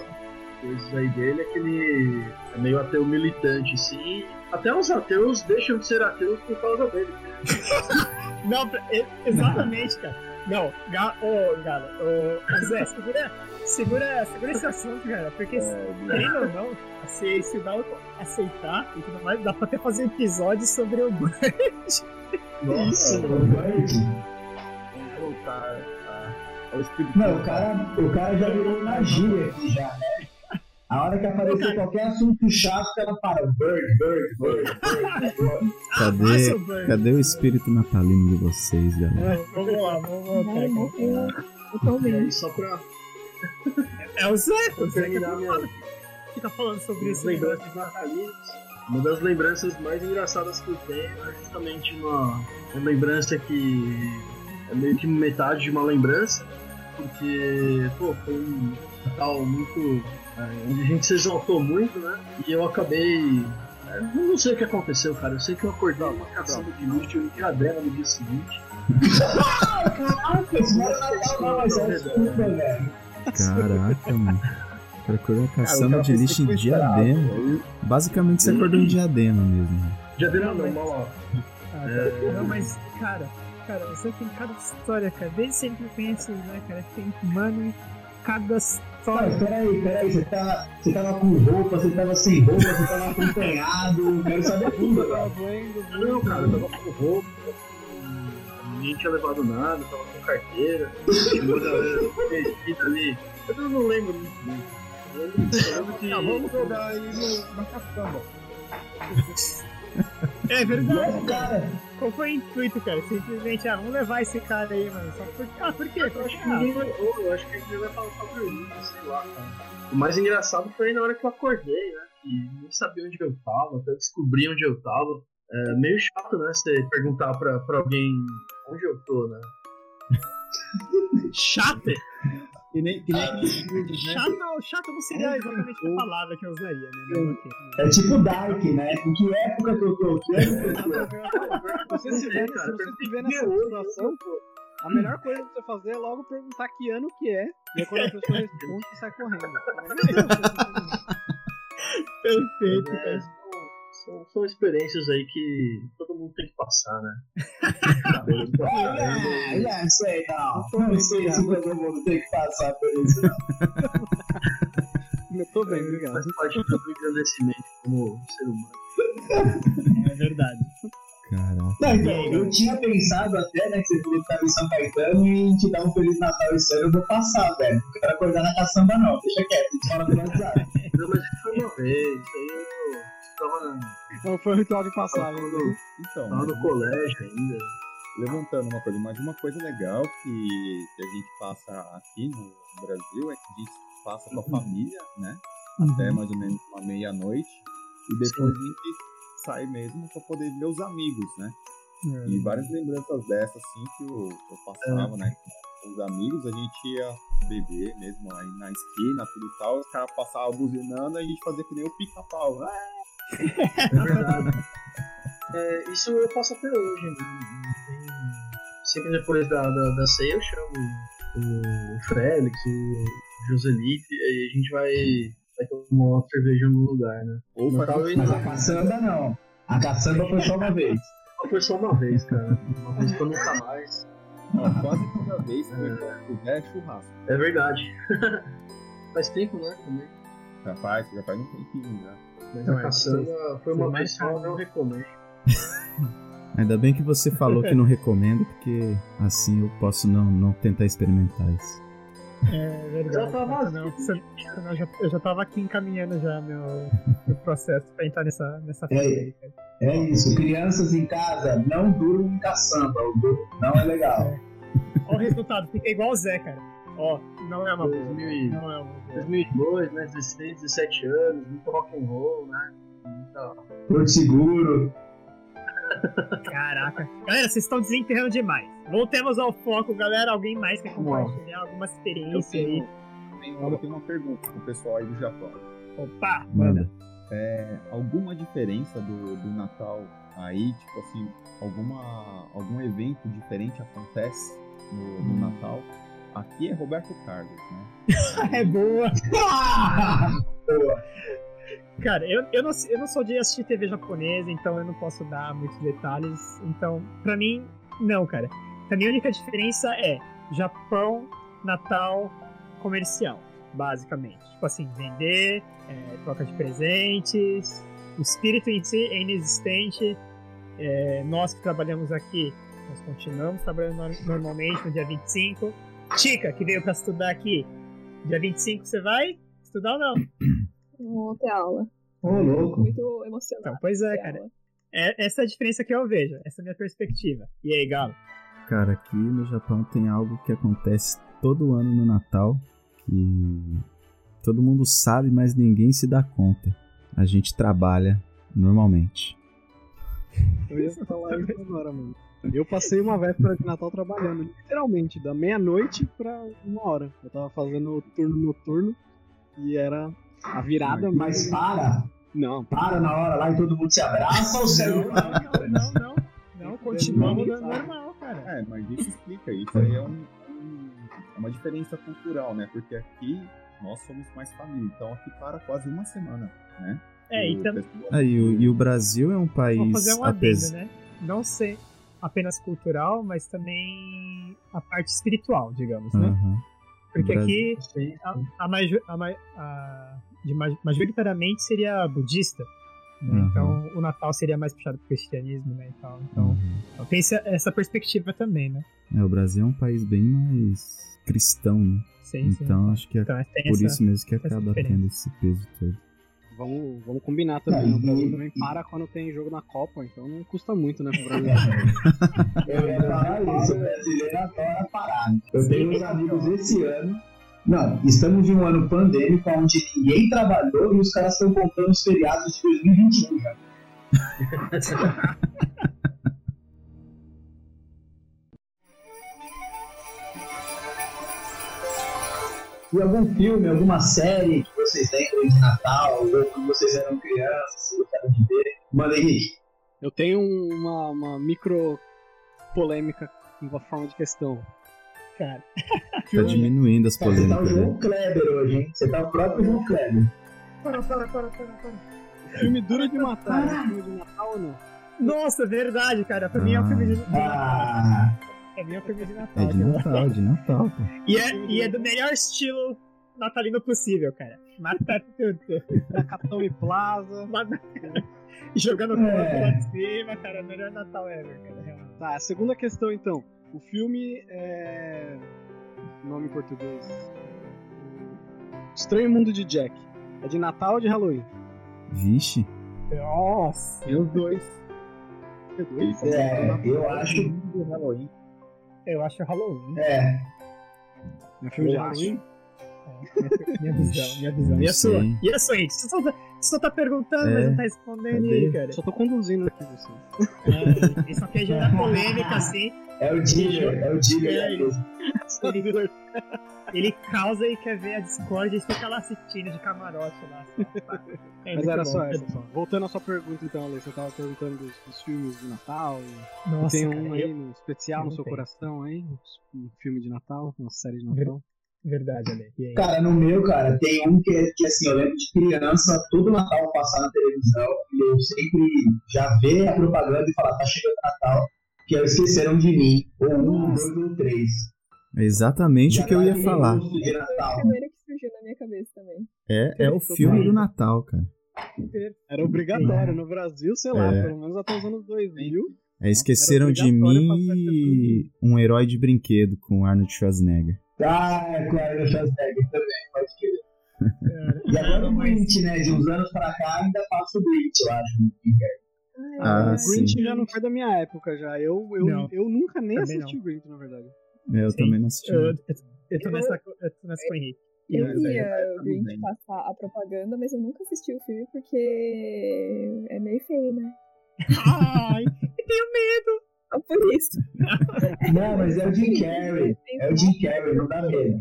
S4: coisas aí dele é que ele é meio ateu militante, assim. Até os ateus deixam de ser ateus por causa dele. [LAUGHS]
S1: Não, exatamente, cara. Não, ga, ô, Galo, ô, ô, Zé, segura, segura, segura esse assunto, cara, porque querendo ou não, assim, se dá o- aceitar e tudo mais, dá pra até fazer um episódio sobre o
S4: Nossa,
S6: O Bird.
S7: Vamos voltar espírito.
S6: Não, o cara, o cara já virou uma gíria aqui já, né? A hora que aparecer qualquer assunto chato, cara para. Bird, bird, bird, bird. bird.
S2: Cadê, cadê o espírito natalino de vocês, galera?
S1: Vamos lá, vamos voltar.
S4: e
S3: também.
S4: aí, só pra,
S1: É o Zé, o Zé que tá
S4: minha,
S1: que tá falando sobre isso.
S4: lembranças natalinas, uma das lembranças mais engraçadas que eu tenho é justamente uma, uma lembrança que é meio que metade de uma lembrança, porque, pô, foi um Natal muito. É, onde a gente se exaltou muito, né? E eu acabei. é, eu não sei o que aconteceu, cara. Eu sei que eu acordei uma caçamba de lixo em Diadema no dia seguinte.
S6: Caraca, isso não é Natal, não, mas é desculpa, velho.
S2: Caraca, mano. O cara acordou caçamba
S6: cara
S2: de lixo em diadema. Basicamente você acordou em diadema mesmo.
S4: Diadema não, mal
S1: Ah, tá. Não, mas, cara, cara, você tem cada história, cara. Desde sempre conhece, né, cara? Tem, mano, cada História.
S6: peraí, peraí, você, tá, você tava com roupa, você tava sem roupa, você tava acompanhado, quero saber tudo agora.
S4: Não, cara, eu tava com roupa, ninguém tinha levado nada, tava com carteira, galera vestida ali. Eu não lembro muito bem. Eu lembro, que.
S1: Ah, vamos jogar ele no, na caçamba. [LAUGHS] É verdade,
S6: Não, cara,
S1: Qual foi o intuito, cara? Simplesmente, ah, vamos levar esse cara aí, mano. Só por... Ah, por quê?
S4: Eu acho que ninguém levou, eu acho que gente vai falar pra dormir, sei lá, cara. O mais engraçado foi na hora que eu acordei, né? Que nem sabia onde eu tava, até descobri onde eu tava. É meio chato, né? Você perguntar pra, pra alguém onde eu tô, né?
S1: Chato?
S7: Que nem, que nem aqueles vídeos, né?
S1: Chato, chato não seria exatamente a palavra que eu usaria, né? Ok.
S6: é tipo Dark, né? Em que época que eu tô? Que [LAUGHS] época que eu tô?
S5: Se você se vê, se você se vê nessa situação, pô, a melhor coisa pra você fazer é logo perguntar que ano que é, e aí quando a pessoa [LAUGHS] responde, você sai correndo. [LAUGHS]
S1: Perfeito,
S4: É,
S1: cara.
S4: São, são, experiências aí que todo mundo tem que passar, né? [LAUGHS]
S6: Ah, já sei, não. Não sei se todo mundo tem que passar por isso. não. [LAUGHS]
S5: Eu tô bem, obrigado.
S4: Faz parte do meu engrandecimento como ser humano.
S1: É verdade.
S2: Caraca.
S6: Não, então, eu tinha pensado até, né, que você que tava em São Caetano e te dar um Feliz Natal esse ano, eu vou passar, velho. Não quero acordar na caçamba, não. Deixa quieto, a gente fala pelo WhatsApp.
S4: Não, mas foi uma vez, isso aí eu tava,
S5: Não foi um ritual de passagem.
S4: tava, no,
S7: Então,
S4: tava no colégio ainda.
S7: levantando uma coisa, mas uma coisa legal que, que a gente passa aqui no Brasil é que a gente passa com a família, né? Até mais ou menos uma meia-noite. E depois a gente sai mesmo pra poder ver os amigos, né? E várias lembranças dessas, assim, que eu, eu passava, né? Com os amigos, a gente ia beber mesmo aí na esquina, tudo e tal. Os caras passavam buzinando e a gente fazia que nem o pica-pau. Ah,
S4: É verdade. É, isso eu faço até hoje. né? Sempre depois da, da, da ceia eu chamo o Félix, o Joselito, e aí a gente vai, vai uma cerveja em algum lugar, né? Não
S7: um
S4: indo-
S6: Mas a caçamba não. A caçamba foi só uma vez.
S4: Mas Foi só uma vez, cara. Uma vez pra nunca mais.
S7: Ó, quase toda vez que eu puder é churrasco.
S4: É verdade. [LAUGHS] Faz tempo, né? Também.
S7: Já faz, já faz um tempinho já.
S4: Mas
S1: Não,
S4: a
S1: é,
S4: caçamba foi uma não recomendo. [LAUGHS]
S2: Ainda bem que você falou que não recomenda, porque assim eu posso não, não tentar experimentar isso.
S1: É verdade.
S4: Já tava
S1: Mas não, eu já, eu já tava aqui encaminhando já meu, meu processo pra entrar nessa, nessa fila aí.
S6: É isso. Crianças em casa, não durmam em caçamba. Não é legal.
S1: Ó o resultado, fica igual o Zé, cara. Ó, não é uma boa.
S4: 2000 e-
S1: Não é uma boa.
S4: 2002, né? 16, 17 anos, muito rock and roll, né? Muita...
S6: Porto Seguro.
S1: Caraca. Galera, vocês estão desenterrando demais. Voltemos ao foco, galera. Alguém mais quer compartilhar alguma
S7: Eu
S1: experiência aí?
S7: tenho, tenho, eu tenho uma pergunta pro pessoal aí do Japão.
S1: Opa!
S2: Manda.
S7: É, alguma diferença do, do Natal aí, tipo assim, alguma, algum evento diferente acontece no, no Natal? Aqui é Roberto Carlos, né? [LAUGHS]
S1: É [LAUGHS] boa! Cara, eu, eu, não, eu não sou de assistir TV japonesa, então eu não posso dar muitos detalhes. Então, pra mim, não, cara. Pra mim, a única diferença é Japão, Natal, comercial, basicamente. Tipo assim, vender, é, troca de presentes, o espírito em si é inexistente. É, nós que trabalhamos aqui, nós continuamos trabalhando no- normalmente no dia 25. Chica, que veio pra estudar aqui, dia 25 você vai estudar ou não?
S3: Vou ter aula.
S6: Ô, louco.
S3: Muito emocionado.
S1: Então, pois é, cara.
S3: aula.
S1: É, essa é a diferença que eu vejo, essa é a minha perspectiva. E aí, Galo?
S2: Cara, aqui no Japão tem algo que acontece todo ano no Natal que todo mundo sabe, mas ninguém se dá conta. A gente trabalha normalmente.
S5: Eu ia falar isso agora, mano. Eu passei uma véspera de Natal trabalhando, literalmente, da meia-noite pra uma hora. Eu tava fazendo o turno noturno e era a virada.
S6: Mas para.
S5: Não,
S6: Para na hora lá e todo mundo se abraça ou segue?
S1: Não, não, não, não. Não, continuamos no normal, cara.
S7: É, mas isso explica, isso aí é, um, um- é uma diferença cultural, né? Porque aqui nós somos mais família, então aqui para quase uma semana, né?
S1: É, então,
S7: pessoal-
S2: Ah, e, o, e o Brasil é um
S1: vou
S2: país.
S1: fazer um adendo,
S2: apes-
S1: né? Não ser apenas cultural, mas também a parte espiritual, digamos, né?
S2: Aham.
S1: Porque
S2: Brasil-
S1: aqui
S4: Sim.
S1: a, a, maju- a a- de ma- majoritariamente seria budista. né?
S2: Uhum.
S1: Então o Natal seria mais puxado pro cristianismo, né? e tal. Então,
S2: Uhum.
S1: então tem essa, essa perspectiva também, né?
S2: É, o Brasil é um país bem mais cristão, né?
S1: Sim, sim.
S2: Então acho que é
S1: Então,
S2: por
S1: essa-
S2: isso mesmo que acaba
S1: diferença.
S2: tendo esse peso todo.
S5: Vamos, vamos combinar também.
S6: É,
S5: né? O Brasil
S6: e-
S5: também para quando tem jogo na Copa, então não custa muito, né, pro [LAUGHS] Brasil.
S6: Eu ia falar isso, o brasileiro adora parar. Eu tenho uns amigos esse ano. Não, estamos em um ano pandêmico onde ninguém trabalhou e os caras estão contando os feriados de 2021 já. [LAUGHS] E algum filme, alguma série que vocês lembram de Natal, ou quando vocês eram crianças, vocês gostaram de ver? Manda Henrique.
S5: Eu tenho uma, uma micro polêmica em uma forma de questão.
S1: Cara, [LAUGHS]
S2: Tá diminuindo as
S6: Cara, você tá o
S2: polêmicas, né?
S6: João Kleber hoje, hein? Você tá o próprio João Kleber.
S1: para, para, para, para, para.
S5: O filme Duro de Matar é um filme de Natal ou não?
S1: Nossa, verdade, cara. Pra mim é um filme de, de Natal.
S6: Ah,
S1: Pra mim é um filme de Natal.
S2: É de Natal, de Natal, pô.
S1: E é, e é do melhor estilo natalino possível, cara. Mata tudo. [LAUGHS]
S5: Da Capitão e Plaza.
S1: Mata- Jogando
S6: É.
S1: lá de cima, cara. Melhor Natal ever, cara. realmente.
S5: Tá, a segunda questão então. O filme é. Nome em português. Estranho Mundo de Jack. É de Natal ou de Halloween?
S2: Vixe,
S1: Nossa.
S7: E os dois.
S5: É dois?
S6: é, eu acho.
S7: do Halloween.
S1: Eu acho Halloween.
S6: É,
S5: É filme de Halloween?
S1: É, minha visão, minha visão. E a sua? E a sua, gente? Você só, tá- você só tá perguntando,
S2: É.
S1: mas não tá respondendo
S2: Cadê?
S1: aí, cara.
S5: Só tô conduzindo aqui vocês.
S1: É, ele só quer gerar polêmica, assim.
S6: é o dealer, é o dealer.
S1: É,
S6: da coisa.
S1: Ele, ele causa e quer ver a Discord e fica lá assistindo de camarote lá. assim. [LAUGHS] É
S5: Mas era
S1: bom.
S5: só essa. Só. Voltando à sua pergunta então, Ale, você tava perguntando dos, dos filmes de Natal.
S1: Nossa,
S5: tem
S1: cara,
S5: um
S1: eu-
S5: aí no especial
S1: eu
S5: no seu
S1: tenho.
S5: coração aí? Um filme de Natal, uma série de Natal.
S1: Verdade, Ale.
S6: Cara, no meu, cara, tem um que, que assim, eu lembro de criança, todo Natal passar na televisão, e eu sempre já ver a propaganda e falar, tá chegando Natal, que é o Esqueceram de Mim, ou um, dois ou três.
S2: É exatamente o que eu ia falar.
S3: foi o primeiro que surgiu na minha cabeça também.
S2: É, é o filme do Natal, cara.
S5: Era obrigatório. No Brasil, sei lá,
S2: É.
S5: pelo menos até os anos 2000.
S2: É Esqueceram de mim e um herói de brinquedo com Arnold Schwarzenegger.
S6: Ah, é com Arnold Schwarzenegger também, pode crer.
S1: Cara,
S6: E agora
S1: não,
S6: o Grinch, né? De uns anos pra cá ainda passa o Grinch, eu acho.
S2: Ah,
S3: é.
S5: O Grinch
S2: sim.
S5: já não foi da minha época já. Eu, eu,
S1: Não.
S5: eu nunca nem
S1: Também
S5: assisti o Grinch, na verdade.
S2: É, eu
S1: Sim.
S2: também não assisti.
S1: Eu, eu, eu tô nessa, eu tô nessa com o Henrique.
S3: Eu
S1: é,
S3: via o
S7: tudo
S3: Grinch passar a propaganda, mas eu nunca assisti o filme porque é meio feio, né?
S1: Ai, eu tenho medo.
S3: Só por isso.
S6: Não, mas é o Jim Carrey. É o Jim Carrey, não dá medo.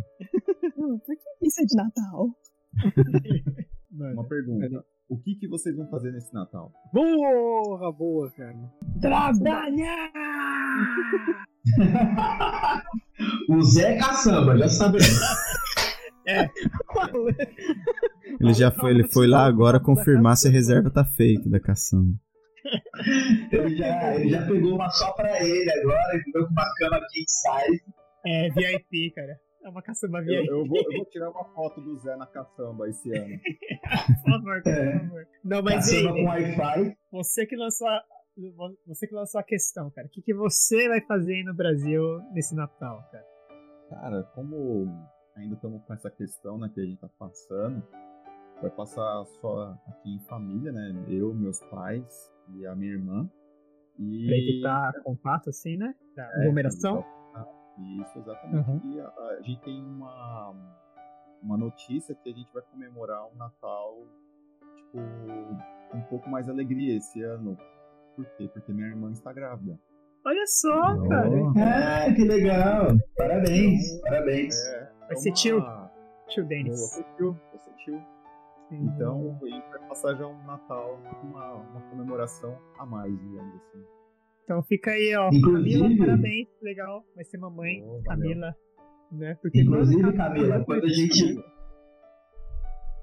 S3: Por que isso é de Natal?
S1: Mano,
S7: Uma pergunta. O que, que vocês vão fazer nesse Natal?
S5: Porra, boa, cara.
S1: trabalhar!
S6: O Zé Caçamba, já sabemos.
S2: Ele já foi, ele foi lá agora confirmar se a reserva tá feita da caçamba.
S6: Ele já, ele já pegou uma só pra ele agora, entendeu? Com uma cama king size.
S1: É, VIP, cara. É uma caçamba
S7: Eu,
S1: VIP,
S7: eu vou, eu vou tirar uma foto do Zé na caçamba esse ano. [LAUGHS]
S1: por favor, por
S6: É.
S1: favor. Não, mas
S6: Caçamba
S1: aí,
S6: com Wi-Fi.
S1: você que lançou a, você que lançou a questão, cara. O que, que você vai fazer aí no Brasil nesse Natal, cara?
S7: Cara, como ainda estamos com essa questão né, que a gente tá passando, vai passar só aqui em família, né? Eu, meus pais e a minha irmã. E...
S1: Pra evitar contato, assim, né? Da
S7: É,
S1: aglomeração.
S7: Isso, exatamente.
S1: Uhum.
S7: E a, a gente tem uma, uma notícia que a gente vai comemorar um Natal, tipo, com um pouco mais alegria esse ano. Por quê? Porque minha irmã está grávida.
S1: Olha só,
S2: Oh.
S1: cara.
S6: Ah, que legal. Parabéns, parabéns.
S7: É,
S1: Vai
S7: é
S1: ser
S7: uma-
S1: tio. Tio Denis.
S7: ser tio, ser tio. Então, a gente vai passar já um Natal uma, uma comemoração a mais, digamos assim.
S1: Então fica aí, ó.
S6: Inclusive-
S1: Camila, parabéns. Legal. Vai ser mamãe.
S7: Oh.
S1: Camila. Né? Porque
S6: Inclusive, Camila, quando a gente.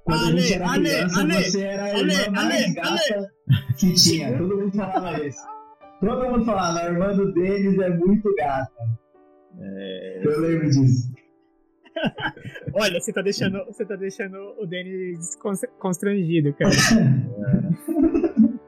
S6: Quando a
S1: Ale,
S6: gente era
S1: Ale,
S6: criança,
S1: Ale,
S6: você era a
S1: Ale,
S6: irmã mais
S1: Ale,
S6: gata que tinha. Todo mundo falava isso. Todo mundo falava, a irmã do Denis é muito gata.
S7: É,
S6: Eu lembro disso. [LAUGHS]
S1: Olha, você tá deixando, você tá deixando o Denis cons- constrangido, cara. [LAUGHS]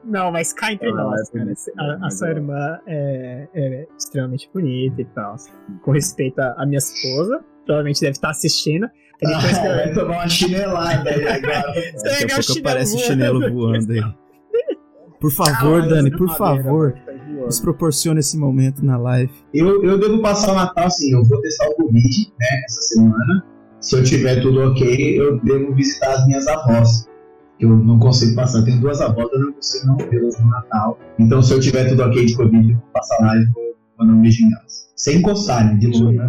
S1: Não, mas cá entre
S7: Ah,
S1: nós,
S7: é
S1: cara. A, a sua irmã é, é extremamente bonita e tal. Com respeito à à minha esposa, provavelmente deve estar assistindo. E que
S6: Ah,
S1: eu-
S6: vai tomar uma chinelada aí [LAUGHS] agora.
S2: Daqui a
S1: o
S2: pouco
S1: chinelo
S2: aparece o
S1: voando.
S2: chinelo voando aí. Por favor, Dani, por favor, nos proporcione esse momento na live.
S6: Eu, eu devo passar o Natal assim, eu vou testar o Covid, né, essa semana. Se eu tiver tudo ok, eu devo visitar as minhas avós. Eu não consigo passar, eu tenho duas avós, eu não consigo não vê-las no Natal. Então se eu tiver tudo ok de Covid, eu vou passar lá e vou mandar um beijinho nelas. Sem encostar, né, de longe, né,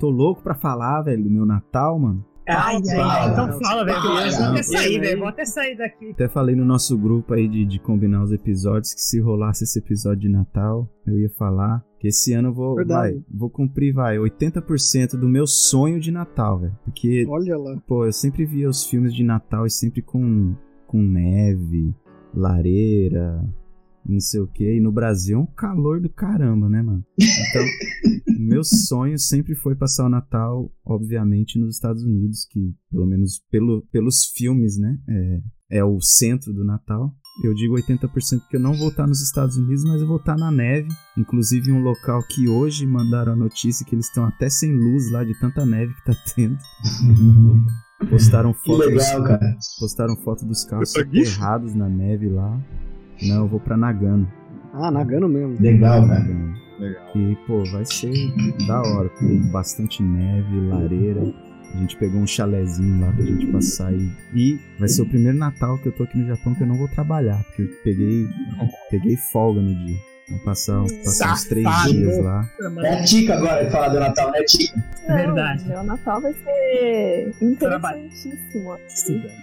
S2: Tô louco pra falar, velho, do meu Natal, mano.
S1: Ai, ai, ai, então
S6: Fala.
S1: fala, velho. Vou até sair, velho. Vou até sair daqui.
S2: Até falei no nosso grupo aí de, de combinar os episódios que se rolasse esse episódio de Natal, eu ia falar que esse ano eu vou,
S5: Verdade.
S2: vai, vou cumprir, vai, 80% do meu sonho de Natal, velho. Porque,
S5: Olha lá.
S2: pô, eu sempre via os filmes de Natal e sempre com, com neve, lareira, não sei o que. E no Brasil é um calor do caramba, né, mano? Então, [LAUGHS] o meu sonho sempre foi passar o Natal, obviamente, nos Estados Unidos, que, pelo menos pelo, pelos filmes, né, é, é o centro do Natal. Eu digo 80% porque eu não vou estar nos Estados Unidos, mas eu vou estar na neve. Inclusive um local que hoje mandaram a notícia que eles estão até sem luz lá de tanta neve que tá tendo. [LAUGHS] Postaram
S6: Que
S2: foto dos,
S6: legal, cara.
S2: postaram foto dos carros
S5: isso?
S2: soterrados na neve lá. Não, eu vou pra Nagano.
S5: Ah, Nagano mesmo.
S6: Legal, cara.
S2: Nagano.
S7: Legal.
S2: E, pô, vai ser da hora, com bastante neve, lareira. A gente pegou um chalezinho lá pra gente passar e, e vai ser o primeiro Natal que eu tô aqui no Japão que eu não vou trabalhar, porque eu peguei, peguei folga no dia. Passar, passar uns três dias lá.
S6: É a Tica agora que fala do Natal, né, Tica?
S3: Não,
S1: Verdade.
S3: Meu Natal vai ser interessantíssimo.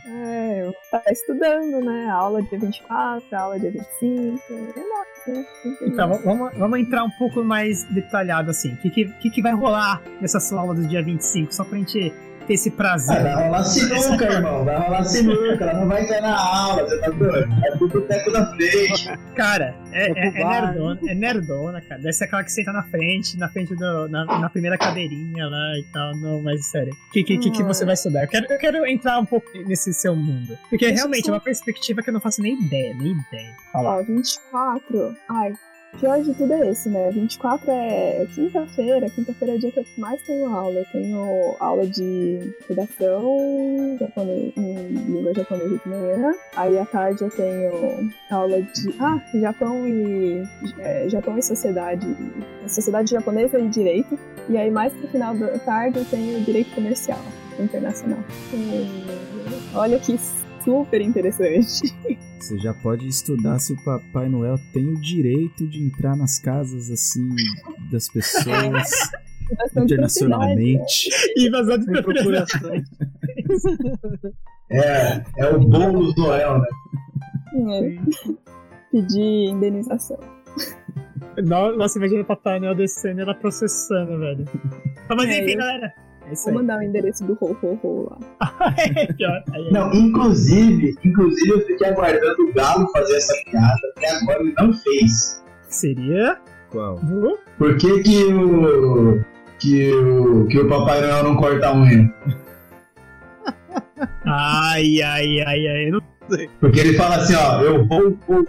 S3: É, eu vou estar estudando, né? Aula dia 24, aula dia 25. É nossa,
S1: Então, vamos, vamos entrar um pouco mais detalhado assim. O que, que, que vai rolar nessa sua aula do dia 25? Só pra gente ter esse prazer.
S6: Ah, vai rolar sinuca, irmão. Vai rolar sinuca. Ela não vai entrar na aula, você tá doido? É pro boteco da frente.
S1: Cara, é, é, é, nerdona, é nerdona, cara. Deve ser aquela que senta na frente, na frente do. na, na primeira cadeirinha lá e tal. Não, mas sério. O que, que, que, que você vai estudar? Eu quero, eu quero entrar um pouco nesse seu mundo. Porque realmente é uma perspectiva que eu não faço nem ideia, nem ideia.
S3: Ó, 24. Ai, pior de tudo é esse, né? 24 é quinta-feira. Quinta-feira é o dia que eu mais tenho aula. Eu tenho aula de redação japonês, em língua japonesa de manhã. Aí à tarde eu tenho aula de. Ah, Japão e. é, Japão e sociedade. Sociedade japonesa e direito. E aí mais pro final da tarde eu tenho direito comercial internacional. Hum, olha que super interessante.
S2: Você já pode estudar se o Papai Noel tem o direito de entrar nas casas assim das pessoas internacionalmente.
S1: Invasão de
S5: procuração.
S6: É, é o bônus Noel, né?
S3: É. Pedir indenização.
S1: No- Nossa, imagina o Papai Noel descendo e ela processando, velho. Mas
S3: É,
S1: enfim,
S3: eu-
S1: galera. É
S3: Vou mandar o endereço do Ho Ho Ho lá. [LAUGHS]
S1: é.
S6: Não, inclusive, inclusive eu fiquei aguardando o Galo fazer essa piada, até agora ele não fez.
S1: Seria
S2: Qual?
S1: do.
S6: Por que que o. que o. que o Papai Noel não corta a unha? [LAUGHS]
S1: Ai, ai, ai, ai. eu Não...
S6: Porque ele fala assim, ó, eu vou, vou,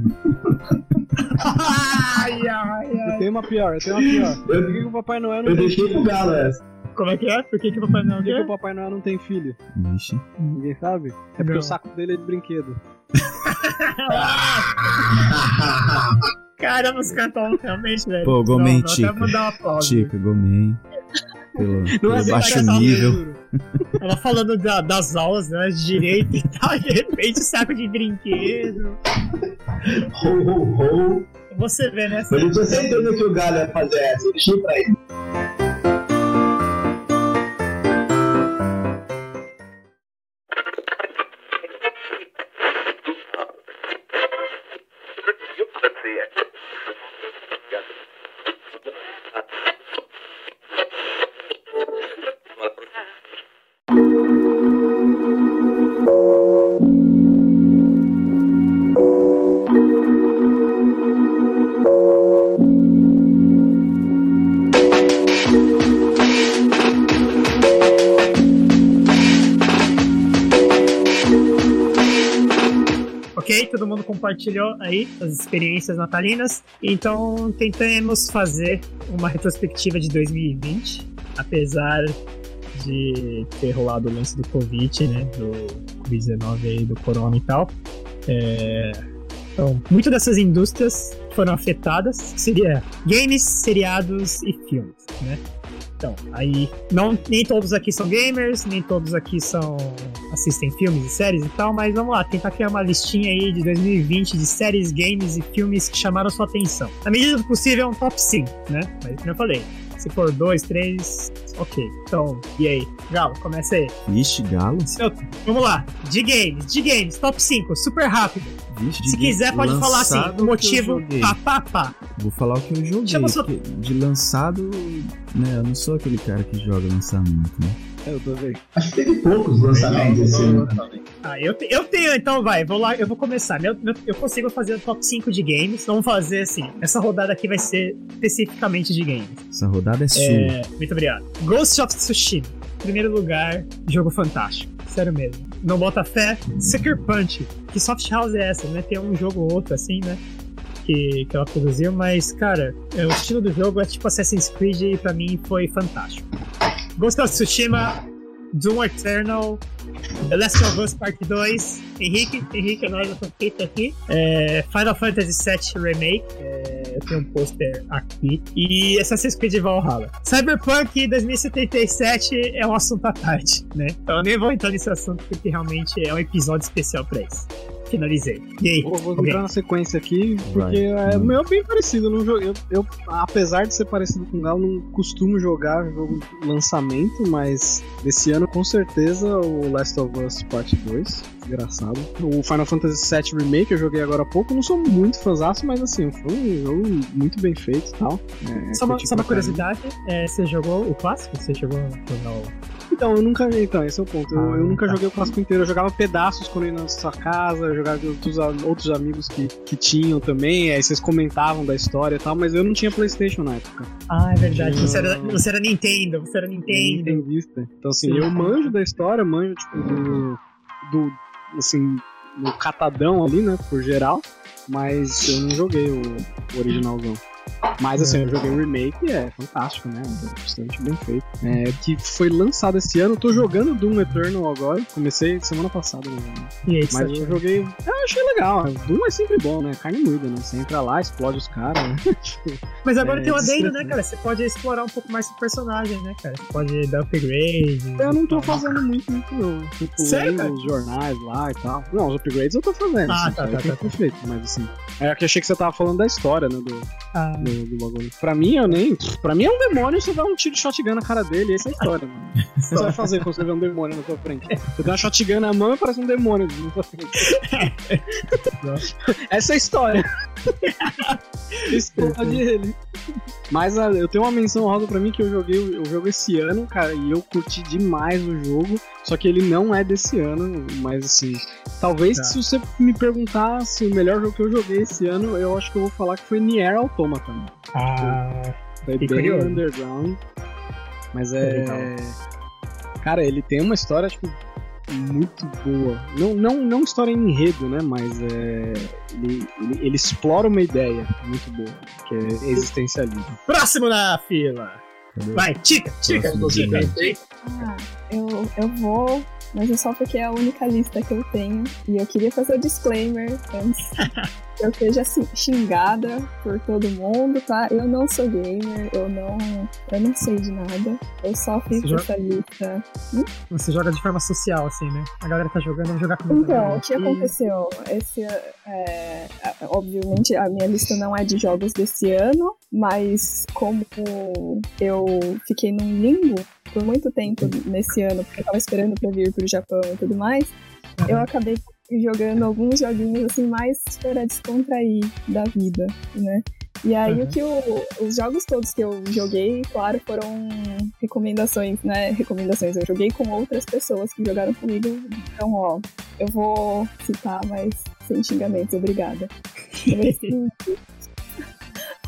S6: [LAUGHS]
S1: Ai, ai,
S5: Eu
S1: ai.
S5: tenho uma pior, eu tenho uma pior. Por
S6: Eu,
S5: que, que o Papai Noel não
S6: eu deixei pro? Galo essa.
S1: Como é que é? Por que, que o Papai Noel
S5: Por que, o Papai Noel não tem filho?
S2: Vixe.
S5: Ninguém sabe? É porque
S1: Não.
S5: o saco dele é de brinquedo. [LAUGHS]
S1: Caramba, os caras estão realmente, velho.
S2: Pô,
S1: Não,
S2: Gomen
S1: não,
S2: Tica. Tica, Gomen. Pelo, pelo
S1: é
S2: baixo nível.
S1: Ela falando da- das aulas, né, de direito e tal, [LAUGHS] de repente saco de brinquedo.
S6: ho, ho, ho.
S1: Você vê, né?
S6: Eu tinha certeza que o Galo ia fazer essa, eu deixei pra ele.
S1: Compartilhou aí as experiências natalinas. Então tentamos fazer uma retrospectiva de 2020, apesar de ter rolado o lance do Covid, né? Do Covid-19 aí, do Corona e tal. É, Então, muitas dessas indústrias foram afetadas, seria games, seriados e filmes, né? Então, aí, não, nem todos aqui são gamers, nem todos aqui são assistem filmes e séries e tal, mas vamos lá, tentar criar uma listinha aí de 2020 de séries, games e filmes que chamaram sua atenção. Na medida do possível, é um top 5, né? Mas como eu falei, se for dois, três, ok. Então, e aí? Galo, começa aí.
S2: Vixe, galo.
S1: Seu- Vamos lá, de games, de games, top 5, super rápido.
S2: Vixe,
S1: Se quiser, pode falar assim, motivo, pá, pá, pá.
S2: Vou falar o que eu joguei.
S1: Chama sua-
S2: De lançado, né? Eu não sou aquele cara que joga lançamento, né?
S5: É, eu tô vendo.
S6: Acho que teve poucos lançamentos esse ano.
S1: Ah, eu, te- eu tenho, então vai, vou lá, eu vou começar. Meu- meu- eu consigo fazer o top 5 de games. Vamos fazer assim. Essa rodada aqui vai ser especificamente de games.
S2: Essa rodada é sua.
S1: É, muito obrigado. Ghost of Tsushima. Primeiro lugar, jogo fantástico. Sério mesmo. Não bota fé. Sucker Punch. Que soft house é essa, né? Tem um jogo ou outro assim, né? Que, que ela produziu, mas, cara, é, o estilo do jogo é tipo Assassin's Creed e pra mim foi fantástico. Ghost of Tsushima, Doom Eternal, The Last of Us Part 2, Henrique, Henrique, nós tô feito aqui. É, Final Fantasy VII Remake, é, eu tenho um pôster aqui. E Assassin's Creed Valhalla. Cyberpunk 2077 é um assunto à parte, né? Então eu nem vou entrar nesse assunto porque realmente é um episódio especial pra isso. Finalizei. E aí?
S5: Vou, vou entrar na sequência aqui, porque
S2: Vai.
S5: é, o meu é bem parecido. Eu, eu, eu, apesar de ser parecido com o Galo, não costumo jogar jogo de lançamento, mas desse ano com certeza o Last of Us Part 2. Desgraçado. O Final Fantasy VII Remake eu joguei agora há pouco. Não sou muito fãzaço, mas assim, foi um jogo muito bem feito e tal. É,
S1: Só uma,
S5: curti
S1: só uma curiosidade, é, você jogou o clássico? Você jogou no...
S5: Então, eu nunca. Então, esse é o ponto. Eu, eu nunca joguei o clássico inteiro. Eu jogava pedaços quando ia na sua casa, eu jogava com outros, amigos que, que tinham também. Aí vocês comentavam da história e tal, mas eu não tinha PlayStation na época.
S1: Ah, é verdade. Você era, você era Nintendo, você era Nintendo.
S5: Nintendista. Então, assim,
S1: Sim.
S5: eu manjo da história, manjo, tipo, do. do assim, do catadão ali, né, por geral. Mas eu não joguei o, o originalzão. Mas assim, eu joguei o remake e é fantástico, né? Bastante bem feito. É, que foi lançado esse ano. Eu tô jogando Doom Eternal agora. Comecei semana passada, né?
S1: E aí,
S5: Mas eu joguei. Eu achei legal. Doom é sempre bom, né? Carne moída, né? Você entra lá, explode os caras. Né? [LAUGHS]
S1: Mas agora
S5: É,
S1: tem um adendo, né, cara? Você pode explorar um pouco mais o personagem, né, cara? Você pode dar upgrade.
S5: Eu não tô fazendo muito, muito não. Tipo,
S1: Sério,
S5: lendo os jornais lá e tal. Não, os upgrades eu tô fazendo.
S1: Ah,
S5: assim,
S1: tá, tá, tá,
S5: que ter feito, mas assim. É que achei que você tava falando da história, né? Do,
S1: Ah,
S5: do, do bagulho. Pra mim, eu nem. Pra mim é um demônio você dá um tiro de shotgun na cara dele, essa é a história, mano. O que você vai fazer quando você vê um demônio na sua frente? Você tem uma shotgun na mão e parece um demônio na sua frente. [LAUGHS] essa é a história. [LAUGHS] Explode ele. Mas ah, eu tenho uma menção rosa pra mim que eu joguei o jogo esse ano, cara, e eu curti demais o jogo. Só que ele não é desse ano, mas assim. Talvez
S1: Tá.
S5: se você me perguntasse o melhor jogo que eu joguei esse ano, eu acho que eu vou falar que foi Nier Automata. Mano.
S1: ah,
S5: Foi bem
S1: curioso.
S5: underground. Mas é. Cara, ele tem uma história, tipo, muito boa. Não, não, não história em enredo, né? Mas é. Ele, ele, ele explora uma ideia muito boa, que é existencialismo.
S1: próximo na fila. Vai, Tica, Tica, Tica.
S3: Ah, eu, eu vou, mas é só porque é a única lista que eu tenho. E eu queria fazer o disclaimer antes [LAUGHS] que eu seja assim, xingada por todo mundo, tá? Eu não sou gamer, eu não, eu não sei de nada. Eu só fiz
S1: joga-
S3: essa lista.
S1: Você joga de forma social, assim, né? A galera tá jogando, vou jogar com
S3: Então, o que aconteceu? Esse, é, obviamente, a minha lista não é de jogos desse ano, mas como eu fiquei num limbo por muito tempo nesse ano, porque eu tava esperando pra vir pro Japão e tudo mais, eu acabei jogando alguns joguinhos assim mais para descontrair da vida, né? E aí
S1: Uhum.
S3: o que o- os jogos todos que eu joguei, claro, foram recomendações, né? Recomendações. Eu joguei com outras pessoas que jogaram comigo. Então, ó, eu vou citar, mas sem xingamentos, obrigada. Número. [LAUGHS]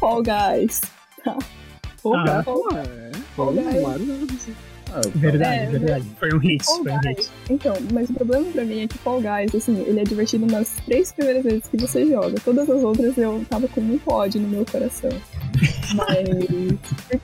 S3: Fall Guys. Tá.
S1: Ah.
S5: é.
S3: Fall Guys.
S5: Disse.
S7: Ah, eu
S1: Verdade,
S3: É,
S1: verdade. Foi um hit,
S3: Fall
S1: foi um hit.
S3: Então, mas o problema pra mim é que Fall Guys, assim, ele é divertido nas três primeiras vezes que você joga. Todas as outras eu tava com muito ódio no meu coração. [LAUGHS] Mas.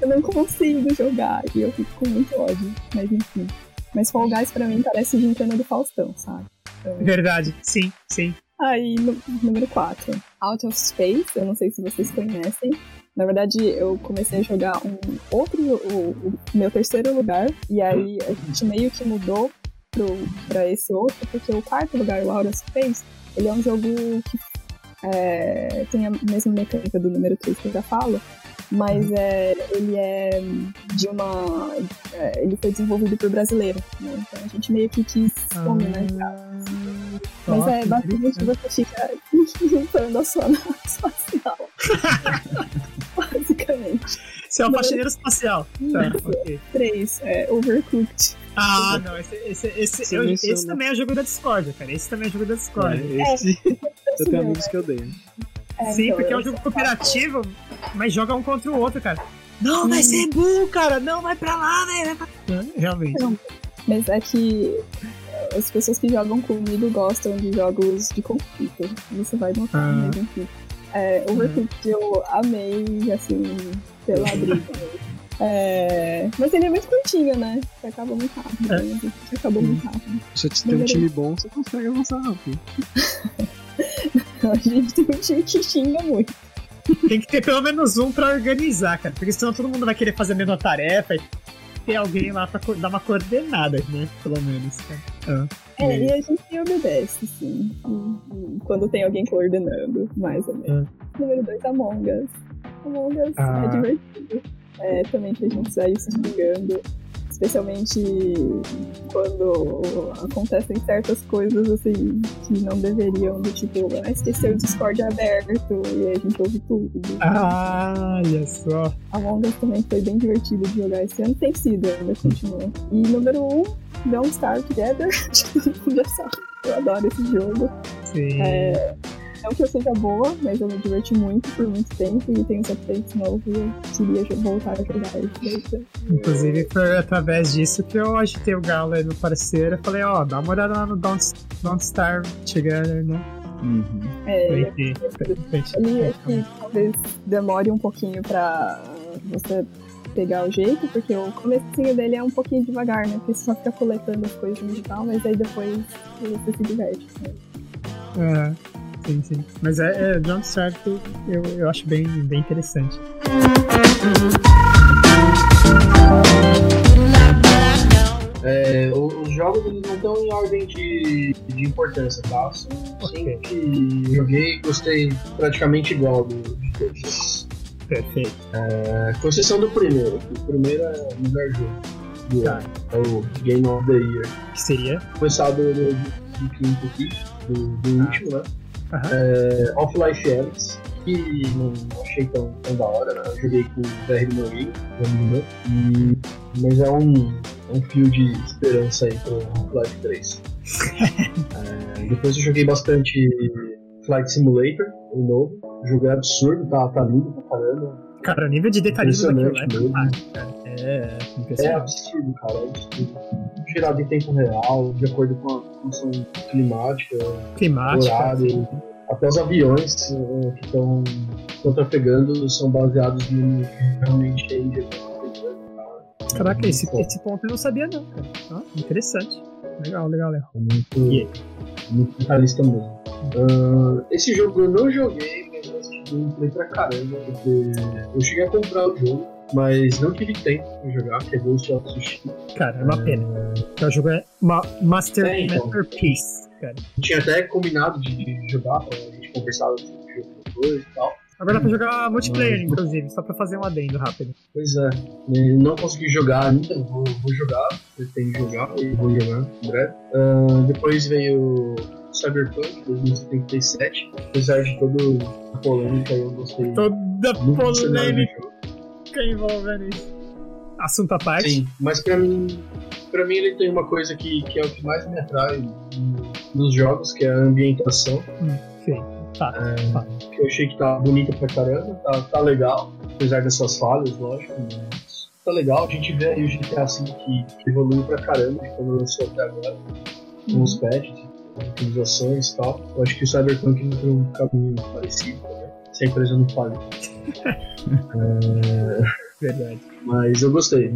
S3: eu não consigo jogar e eu fico com muito ódio. Mas enfim. Mas Fall Guys pra mim parece gincana do Faustão, sabe? Então,
S1: Verdade, sim, sim.
S3: Aí, no- número 4. Out of Space, eu não sei se vocês conhecem. Na verdade, eu comecei a jogar um outro, o, o meu terceiro lugar, e aí a gente meio que mudou pro, pra esse outro, porque o quarto lugar, o of Space, ele é um jogo que é, tem a mesma mecânica do número 3 que eu já falo, mas é, ele é de uma. é, ele foi desenvolvido por brasileiro, né? Então a gente meio que quis homenagear. Mas
S1: Top,
S3: é basicamente você fica [LAUGHS] limpando a sua [LAUGHS] nave espacial. [LAUGHS] basicamente.
S1: Você é um faxineiro espacial. Tá,
S3: Isso.
S1: ok.
S3: Três, é Overcooked.
S1: Ah, não, esse, esse, esse,
S5: Você
S1: eu- esse também é jogo da Discord, cara. Esse também é jogo da Discord.
S5: É, esse, [LAUGHS] eu tenho amigos que odeiam.
S3: É,
S1: Sim,
S3: então,
S1: porque é um
S3: eu-
S1: jogo cooperativo, mas joga um contra o outro, cara. Não, vai ser burro, cara. Não, vai pra lá, né? Vai pra- Realmente.
S3: Mas é que as pessoas que jogam comigo gostam de jogos de conflito. Você vai notar,
S1: Ah.
S3: Mas enfim. É, Overcooked eu amei, assim, pela [LAUGHS] briga. É, mas ele é muito curtinho, né? Você acaba muito rápido.
S1: É.
S3: né? Você acabou muito rápido.
S5: Se você tem um time bom, você consegue avançar rápido. [LAUGHS]
S3: A gente tem um time que xinga muito.
S1: Tem que ter pelo menos um pra organizar, cara. Porque senão todo mundo vai querer fazer a mesma tarefa e ter alguém lá pra dar uma coordenada, né? Pelo menos, cara.
S3: É, e a gente obedece, sim. Hum, hum, Quando tem alguém coordenando, mais ou menos. Número 2, Among Us. Among Us
S1: Ah.
S3: é divertido. É, também pra gente sair se xingando. Especialmente quando acontecem certas coisas assim que não deveriam, do tipo, ah, esqueceu o Discord aberto e aí a gente ouve tudo.
S1: Ah, olha só.
S3: Among Us também foi bem divertido de jogar esse ano, tem sido, ainda continua. E número 1, um, Don't Starve Together. [LAUGHS] Acho que todo mundo já sabe. Eu adoro esse jogo.
S1: Sim.
S3: É, não que eu seja boa, mas eu me diverti muito por muito tempo e tem uns updates novos e eu queria voltar a jogar isso.
S1: Inclusive foi através disso que eu agitei o Galo aí no parceiro. Eu falei, ó, dá uma olhada lá no Don't, Don't Starve Together, né?
S2: Uhum.
S3: É, ele que talvez demore um pouquinho pra você pegar o jeito, porque o comecinho dele é um pouquinho devagar, né? Porque você só fica coletando as coisas no digital, mas aí depois você se diverte. né?
S1: É, sim, sim. Mas é, é Don't Starve eu, eu acho bem, bem interessante.
S4: É, os jogos eles não estão em ordem de, de importância, tá? São
S1: Ok.
S4: cinco que joguei e gostei praticamente igual do, de todos.
S1: Perfeito.
S4: É, com exceção do primeiro, o primeiro é o melhor jogo do
S1: Tá.
S4: É o Game of the Year.
S1: Que seria?
S4: Começar do, do, do quinto aqui, do, do
S1: Ah.
S4: último, né?
S1: Aham.
S4: É, Off-Life Alex, que não achei tão, tão da hora, né? Eu joguei com o VR amigo meu, e- mas é um, um fio de esperança aí pro Half-Life 3. [LAUGHS] É, depois eu joguei bastante Flight Simulator, o novo. O jogo é absurdo, tá, tá lindo pra caramba.
S1: Cara, o nível de detalhismo daquilo
S4: Impressionante
S1: é cara. É
S4: É
S1: impressionante.
S4: absurdo, cara, é absurdo. Gerado em tempo real, de acordo com a função climática,
S1: Climática.
S4: horário. Até os aviões eh, que estão trafegando são baseados no que realmente é.
S1: Caraca, esse, esse ponto eu não sabia não, cara. Ó, interessante. Legal, legal, legal.
S4: É muito,
S1: E aí?
S4: Muito detalhista mesmo. Ah, esse jogo eu não joguei, mas eu assisti gameplay pra caramba, porque eu cheguei a comprar o jogo, mas não tive tempo pra jogar, que é Ghost of Tsushima.
S1: Cara, é uma pena. Porque o jogo é uma master,
S4: É, então.
S1: masterpiece, cara.
S4: Eu tinha até combinado de, de jogar, pra gente conversar sobre o jogo depois e tal.
S1: Agora dá pra jogar multiplayer, inclusive, só pra fazer um adendo rápido.
S4: Pois é, não consegui jogar ainda, vou, vou jogar, pretendo jogar, e vou jogar em breve. Ah, depois veio Cyberpunk 2077, apesar de toda a polêmica, eu gostei
S1: Toda polêmica envolvendo isso. Assunto à parte.
S4: Sim, mas pra mim, pra mim ele tem uma coisa que, que é o que mais me atrai no- nos jogos, que é a ambientação.
S1: Sim. Tá.
S4: que eu achei que tá bonita pra caramba, tá, tá legal, apesar dessas falhas, lógico, mas tá legal. A gente vê aí o GTA V que, que evoluiu pra caramba de quando lançou até agora, com os patches, atualizações e tal. Eu acho que o Cyberpunk entra um caminho parecido, né? Se a empresa não falha. [LAUGHS]
S1: Verdade.
S4: Mas eu gostei.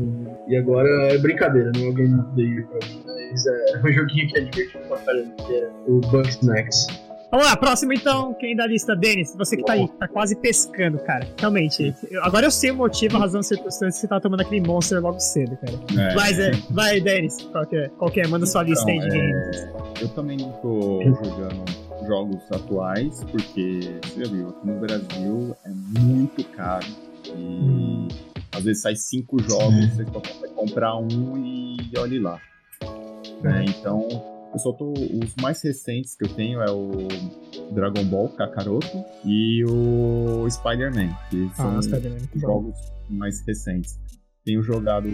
S4: E agora é brincadeira, não é o Game of the Year pra mim, mas é um joguinho que é divertido pra caramba, que é o Bugsnax.
S1: Vamos lá, próximo então, quem da lista? Denis, você que tá aí, tá quase pescando, cara. Realmente, eu- agora eu sei o motivo, a razão, a circunstância que você tá tomando aquele monster logo cedo, cara.
S7: É.
S1: Vai, Zé, vai, Denis, qual que é? Qual que é? Manda sua lista aí de
S7: Então,
S1: games.
S7: é, eu também não tô jogando jogos atuais, porque você já viu, aqui no Brasil é muito caro. E às vezes sai cinco jogos, você só consegue comprar um e olhe lá. Né? Então, eu só tô. Os mais recentes que eu tenho é o Dragon Ball Kakaroto e o Spider-Man, que são
S1: Ah, muito bom.
S7: jogos mais recentes. Tenho jogado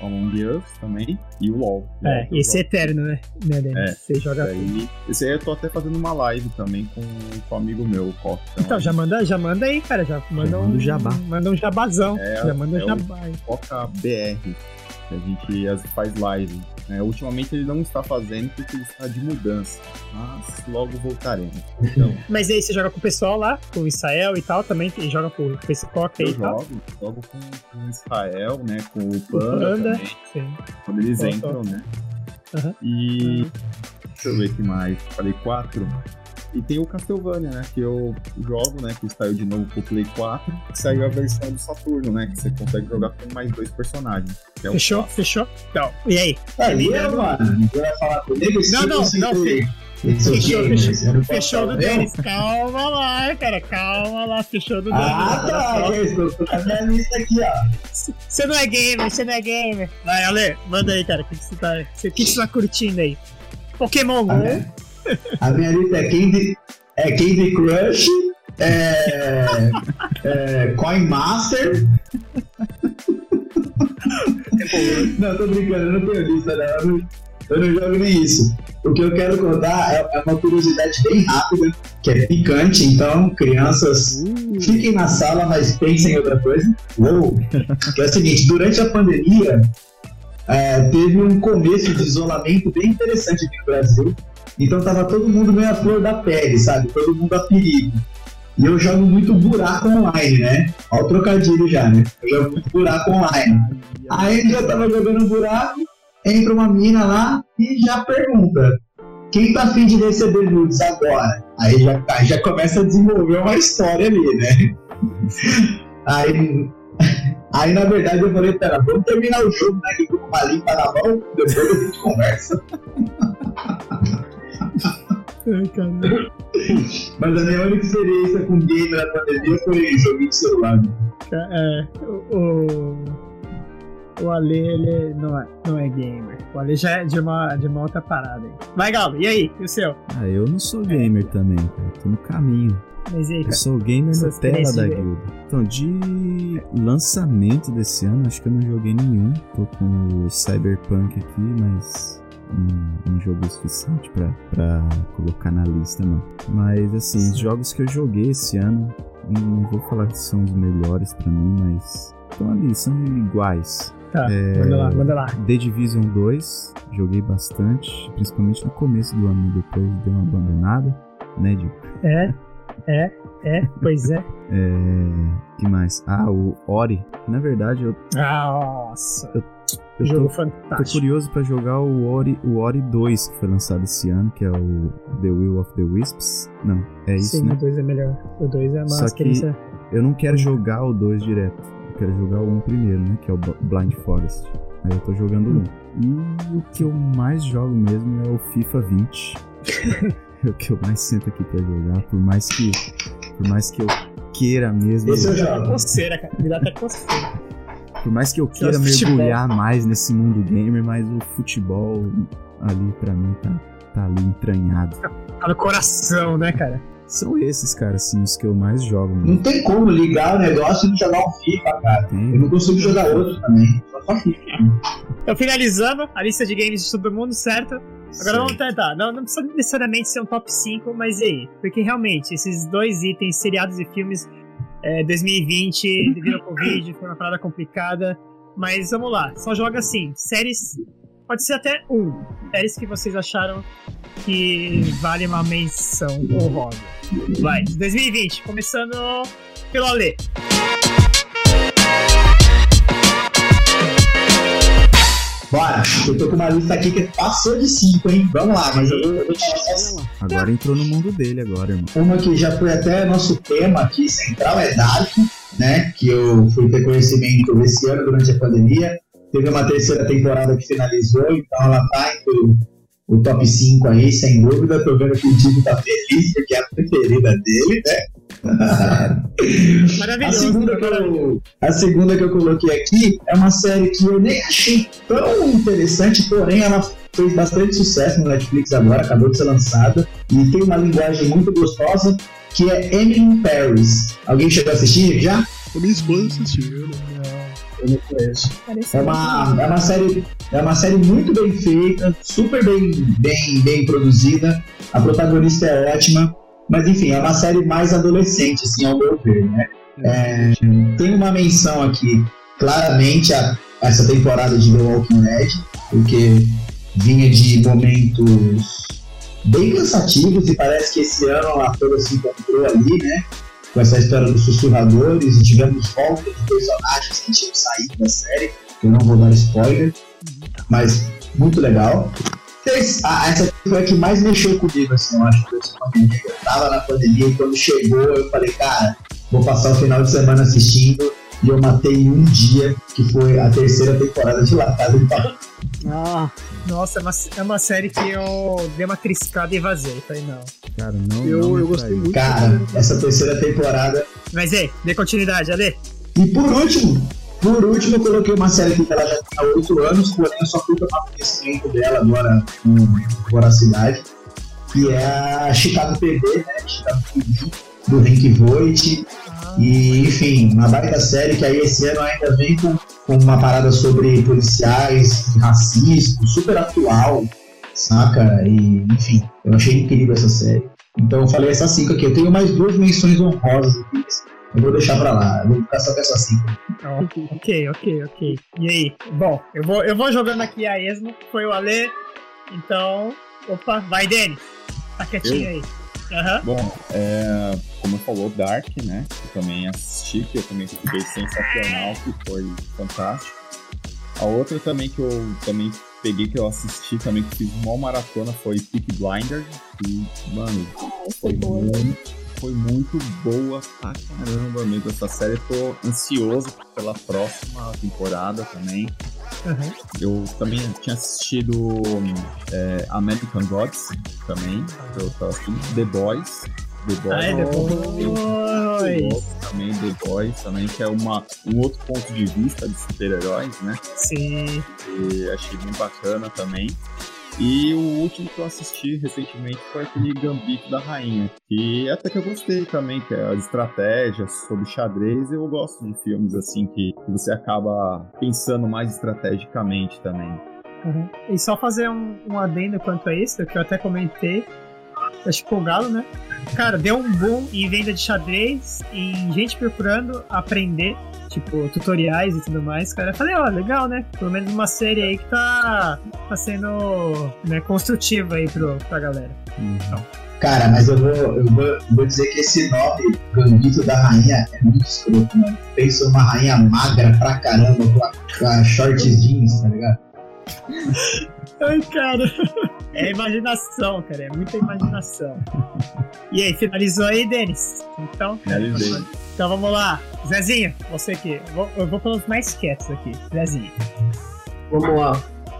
S7: Among Us também e o LoL.
S1: É, esse é eterno, né, né?
S7: É.
S1: Você joga.
S7: Aí, esse aí eu tô até fazendo uma live também com, com um amigo meu, o Coca.
S1: Então, já manda, já manda aí, cara. Já manda um,
S2: manda jabá.
S1: Manda um jabazão.
S7: É,
S1: já manda um
S7: é
S1: jabá.
S7: Coca BR, a gente as- faz live. né? ultimamente ele não está fazendo porque ele está de mudança, mas logo voltaremos. Então, [LAUGHS]
S1: Mas aí você joga com o pessoal lá, com o Israel e tal, também, e joga com, aí
S7: eu
S1: e tal.
S7: jogo, jogo com, com o Israel, né? Com o
S1: O
S7: Panda,
S1: Panda.
S7: também,
S1: Sim.
S7: quando eles
S1: Top,
S7: entram, né?
S1: Aham.
S7: E deixa eu ver o que mais. Falei quatro. E tem o Castlevania, né? Que eu jogo, né? Que saiu de novo pro Play 4. Que saiu a versão do Saturno, né? Que você consegue jogar com mais dois personagens. é o
S1: Fechou?
S7: quatro.
S1: Fechou? Então, e aí?
S6: Aí, mano, você vai falar comigo?
S1: Não, não, não,
S6: sim.
S1: fi-
S6: It's
S1: Fechou,
S6: não
S1: do Denis. Calma lá, cara. Calma lá. Fechou do Denis.
S6: Ah, tá. É tô com a minha lista aqui, ó.
S1: Você não é gamer, você não é gamer. Vai, Ale, manda aí, cara. O que você tá, que que você tá curtindo aí? Pokémon Go.
S6: A minha, a minha lista é Candy, é Candy Crush, é, é Coin Master. não, tô brincando, eu não tenho lista, não. Eu não, eu não jogo nem isso. O que eu quero contar é, é uma curiosidade bem rápida, que é picante, então, crianças, fiquem na sala, mas pensem em outra coisa. Uou! Que é o seguinte, durante a pandemia, é, teve um começo de isolamento bem interessante aqui no Brasil. Então tava todo mundo meio a flor da pele, sabe? Todo mundo a perigo. E eu jogo muito buraco online, né? Olha o trocadilho já, né? Eu jogo muito buraco online. Aí eu tava jogando buraco, entra uma mina lá e já pergunta: quem tá afim de receber nudes agora? Aí já, já começa a desenvolver uma história ali, né? [LAUGHS] Aí, aí na verdade eu falei: pera, vamos terminar o jogo, né? Que eu tô com uma limpa na mão, depois a gente conversa. [LAUGHS]
S1: Cara.
S6: Mas a minha única experiência com game na pandemia foi joguinho de celular.
S1: É, o, o, o Ale, ele não é, não é gamer. O Ale já é de uma, de uma outra parada aí. Vai, Galo, e aí? E o seu?
S2: Ah, eu não sou gamer também, cara. Tô no caminho.
S1: Mas e aí,
S2: Eu
S1: cara?
S2: sou gamer
S1: Sua
S2: Nutella da guilda. Então, de lançamento desse ano, acho que eu não joguei nenhum. Tô com o Cyberpunk aqui, mas não, não joguei o suficiente pra, pra colocar na lista, não. Mas, assim, os jogos que eu joguei esse ano, não vou falar que são os melhores pra mim, mas estão ali, são iguais.
S1: Tá,
S2: É,
S1: manda lá, manda lá.
S2: The Division 2, joguei bastante, principalmente no começo do ano, depois dei uma abandonada, né, Diego?
S1: É, é, é, pois é. [LAUGHS]
S2: É. que mais? Ah, o Ori. Na verdade, eu,
S1: Nossa,
S2: eu
S1: jogo
S2: tô, tô
S1: fantástico.
S2: curioso pra jogar o Ori, o Ori 2 que foi lançado esse ano, que é o The Will of the Wisps. Não, é isso,
S1: Sim,
S2: né?
S1: o 2 é melhor. O 2 é uma
S2: Só que-
S1: experiência.
S2: Eu não quero jogar o 2 direto. Eu quero jogar o 1 primeiro, né? Que é o Blind Forest. Aí eu tô jogando o 1. E o que eu mais jogo mesmo é o FIFA 20. [LAUGHS] é o que eu mais sento aqui pra jogar. Por mais que. Por mais que eu queira mesmo.
S6: Esse eu jogo.
S1: coceira, cara. Me dá até coceira.
S2: Por mais que eu queira mergulhar mais nesse mundo gamer, mas o futebol ali pra mim tá, tá ali entranhado.
S1: Tá no coração, né, cara?
S2: São esses, cara, assim, os que eu mais jogo.
S6: Não
S2: Mesmo.
S6: tem como ligar o negócio e não jogar um FIFA, cara. Eu
S2: Tem.
S6: não consigo jogar outro também. Só só FIFA.
S1: Então, finalizando a lista de games de todo mundo, certo? Agora vamos tentar. Não, não precisa necessariamente ser um top 5, mas e aí? Porque realmente, esses dois itens, seriados e filmes, é, 2020, devido ao Covid, foi uma parada complicada. Mas vamos lá, só joga assim. Séries. Pode ser até um. Séries que vocês acharam que vale uma menção honrosa. Vai, de 2020, começando pelo Ale.
S6: Bora, eu tô com uma lista aqui que passou de 5, hein? Vamos lá, mas eu vou, eu vou falar só
S2: Agora entrou no mundo dele agora, irmão.
S6: Uma que já foi até nosso tema aqui central é Dark, né? Que eu fui ter conhecimento esse ano durante a pandemia. Teve uma terceira temporada que finalizou, então ela tá entre o, top 5 aí, sem dúvida. Tô vendo que o Diego tá feliz porque é a preferida dele, né? A
S1: Maravilhoso.
S6: segunda, que eu, a segunda que eu coloquei aqui é uma série que eu nem achei tão interessante, porém ela fez bastante sucesso no Netflix agora, acabou de ser lançada, e tem uma linguagem muito gostosa, que é Emily in Paris. Alguém chegou a assistir já?
S5: A minha esposa assistiu?
S6: Eu não conheço. É uma, é uma série, é uma série muito bem feita, super bem, bem, bem produzida. A protagonista é ótima, mas enfim, é uma série mais adolescente, assim, ao meu ver, né? É, tem uma menção aqui, claramente, a essa temporada de The Walking Dead, porque vinha de momentos bem cansativos e parece que esse ano a toda se encontrou ali, né? Com essa história dos sussurradores e tivemos volta de personagens que tinham saído da série. Eu não vou dar spoiler, mas muito legal. Ah, essa foi a que mais mexeu comigo, assim, eu acho. Principalmente. Eu tava na pandemia e quando chegou, eu falei, cara, vou passar o final de semana assistindo. E eu matei em um dia, que foi a terceira temporada de La Casa de Papel.
S5: Ah,
S1: Nossa, é uma, é uma série que eu dei uma triscada e vazei. Falei, não.
S2: Cara, não.
S5: eu,
S2: não
S5: eu gostei muito.
S6: Cara, essa terceira temporada.
S1: Mas ei, dê continuidade, Ale.
S6: E por último, por último, eu coloquei uma série que ela já tem há 8 anos, porém eu só fui tomar conhecimento dela agora com voracidade, que é a Chicago PD, né? Chicago PD, do Hank Voigt. E, enfim, uma baita série que aí esse ano ainda vem com, com uma parada sobre policiais, racismo, super atual, saca? E, enfim, eu achei incrível essa série. Então eu falei essas cinco aqui. Eu tenho mais duas menções honrosas aqui. Eu vou deixar pra lá. Eu vou ficar só com cinco.
S1: Ó, ok, ok, ok. E aí? Bom, eu vou, eu vou jogando aqui a esmo. Foi o Ale. Então. Opa, vai, Denis. Tá quietinho
S7: Eu?
S1: aí. Aham.
S7: Bom, é, como falou, Dark, né? Eu também assisti, que eu também fiquei sensacional, que foi fantástico. A outra também que eu também peguei, que eu assisti também, que fiz uma maratona, foi Peak Blinders. E, mano,
S3: Essa
S7: foi
S3: boa.
S7: muito, foi muito boa pra caramba mesmo essa série. Eu tô ansioso pela próxima temporada também.
S1: aham.
S7: Eu também tinha assistido é, American Gods também. Eu tava assistindo The Boys. The Boys.
S1: Ah, é The Boys.
S7: eu também The Boys também, que é uma, um outro ponto de vista de super-heróis, né?
S1: Sim.
S7: E achei bem bacana também. E o último que eu assisti recentemente foi aquele Gambito da Rainha, que até que eu gostei também, que é as estratégias sobre xadrez. Eu gosto de filmes assim que você acaba pensando mais estrategicamente também.
S1: Uhum. E só fazer um, um adendo quanto a isso, que eu até comentei. Acho que o Galo, né? Cara, deu um boom em venda de xadrez, em gente procurando aprender, tipo, tutoriais e tudo mais. Cara, eu falei, ó, legal, né? Pelo menos uma série aí que tá, tá sendo né, construtiva aí pro, pra galera.
S6: Cara, mas eu vou, eu vou, eu vou dizer que esse nome, Gambito da Rainha, é muito escroto, mano. Pensa uma rainha magra pra caramba, com a, com a shorts jeans, tá ligado?
S1: Ai, cara. É imaginação, cara. É muita imaginação. E aí, finalizou aí, Denis? Então,
S7: Finalizei.
S1: então vamos lá. Zezinho, você aqui. Eu vou, eu vou pelos mais quietos aqui. Zezinho.
S4: Vamos lá.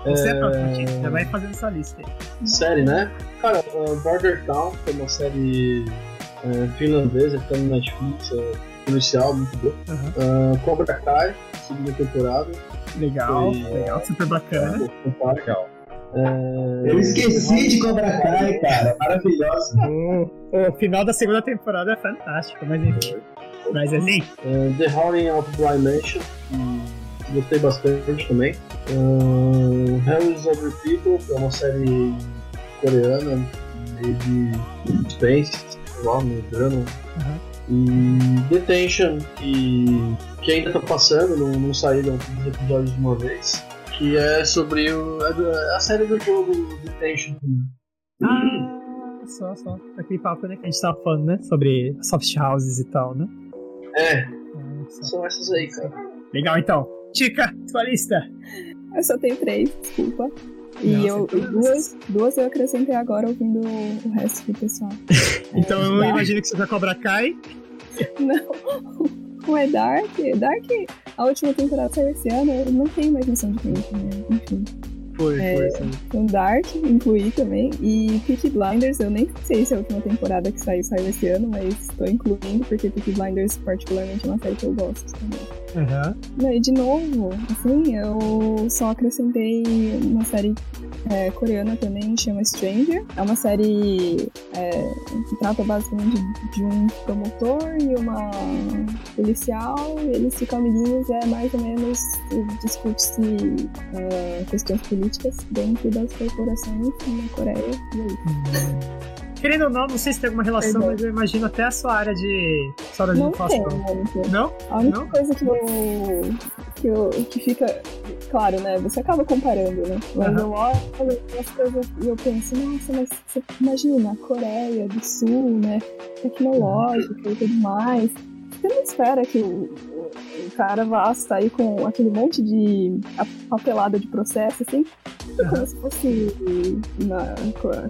S1: Você é,
S4: É.
S1: Já vai fazendo essa lista aí.
S4: Série, né? Cara, uh, Border Town, que é uma série uh, finlandesa que tá no Netflix, é policial, muito boa.
S1: Aham.
S4: Uh, Cobra Kai, segunda temporada.
S1: Legal,
S4: Foi-
S1: legal, super bacana.
S4: Contar.
S7: Legal.
S4: É,
S6: Eu esqueci de Cobra Kai, cara. Maravilhosa. [LAUGHS]
S1: O, final da segunda temporada é fantástico, mas enfim. Mas assim,
S4: Uh, The Haunting of Bly Mansion, que gostei bastante também. Uh, Hells Over People, que é uma série coreana, meio de suspense, sei lá, meio drama. E Detention, que, que ainda tá passando, não, não saíram todos os episódios de uma vez. Que é sobre o, é do- é a série do jogo Detention também.
S1: ah, só, só. Aquele papo né, que a gente tava falando, né? Sobre soft houses e tal, né?
S4: É,
S1: Ah,
S4: são essas aí, cara.
S1: Legal, então. Tica, sua lista.
S3: Eu só tenho três, desculpa. E
S1: Não,
S3: eu, duas, duas eu acrescentei agora ouvindo o resto do pessoal. [LAUGHS]
S1: Então eu
S3: Dark.
S1: imagino que você vai Cobra Kai.
S3: Não. Não é Dark. Dark, a última temporada saiu esse ano, eu não tenho mais noção de tempo, né? Enfim.
S5: Foi,
S3: É.
S5: foi sim.
S3: Então Dark, incluí também. E Peaky Blinders, eu nem sei se é a última temporada que saiu, saiu esse ano, mas estou incluindo porque Peaky Blinders particularmente é uma série que eu gosto também. Não, e de novo, assim, eu só acrescentei uma série é, coreana também, chama Stranger. É uma série é, que trata basicamente de, de um promotor e uma policial, e eles ficam amiguinhos e é mais ou menos discute-se é, questões políticas dentro das corporações na Coreia. E é isso.
S1: Querendo ou não, não sei se tem alguma relação, mas eu imagino até a sua área de história de
S3: Não tem. Mônica.
S1: Não?
S3: A única
S1: Não?
S3: coisa que eu, que eu. que fica. Claro, né? Você acaba comparando, né? Mas
S1: Aham.
S3: eu olho as coisas e eu penso, nossa, mas você imagina, a Coreia do Sul, né? Tecnológica e tudo mais. Você não espera que o, o- cara vá sair com aquele monte de papelada de processo, assim? Como se fosse. Na,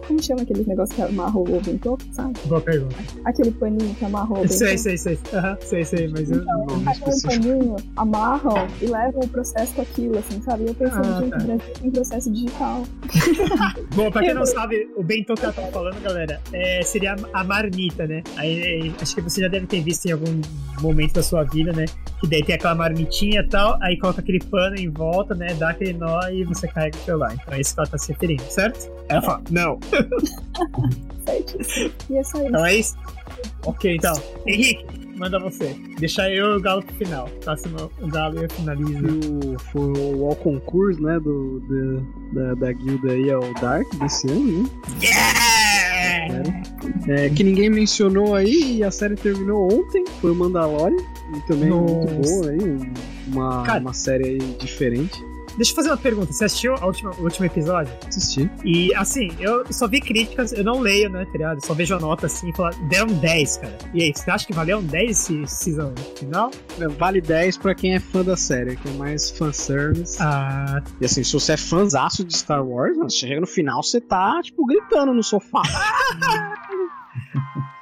S3: como chama aqueles negócios que amarra o bentô, sabe?
S1: Boa pergunta.
S3: Aquele paninho que amarra o bentô.
S1: Sei, sei, sei. Aham, sei, sei, mas eu
S3: Então,
S1: não
S3: aquele
S5: específico.
S3: paninho amarram e levam o processo com aquilo, assim, sabe? E eu pensando,
S1: Ah,
S3: gente,
S1: tá.
S3: o Brasil tem processo digital. [LAUGHS]
S1: Bom, pra quem não [LAUGHS] sabe, o bentô que ela tava falando, galera, é, seria a marmita, né? Aí, acho que você já deve ter visto em algum momento da sua vida, né? Que daí tem aquela marmitinha e tal, aí coloca aquele pano em volta, né? Dá aquele nó e você carrega o celular. Então é isso que ela tá se referindo, certo? Ela fala, não.
S3: Certíssimo. E é só isso.
S1: Então é isso? Ok, então. Henrique, manda você. Deixa eu e o Galo pro final. Próximo, o Galo e eu finalizo.
S5: o, foi o All Concurso, né, do, da, da, da guilda aí, é o Dark desse ano, né?
S1: Yeah!
S5: É, que ninguém mencionou aí e a série terminou ontem, foi o Mandalorian, e também muito
S1: Nossa.
S5: boa aí, um- uma,
S1: Cara.
S5: uma série aí diferente.
S1: Deixa eu fazer uma pergunta. Você assistiu a última, o último episódio?
S5: Assisti.
S1: E assim, eu só vi críticas, eu não leio, né, tá ligado? Só vejo a nota assim e falo, deram 10, cara. E aí, você acha que valeu um 10 esse season final?
S5: É, Vale 10 pra quem é fã da série, que é mais fanservice.
S1: Ah,
S5: E assim, se você é fãzaço de Star Wars, mano, chega no final, você tá, tipo, gritando no sofá. [LAUGHS]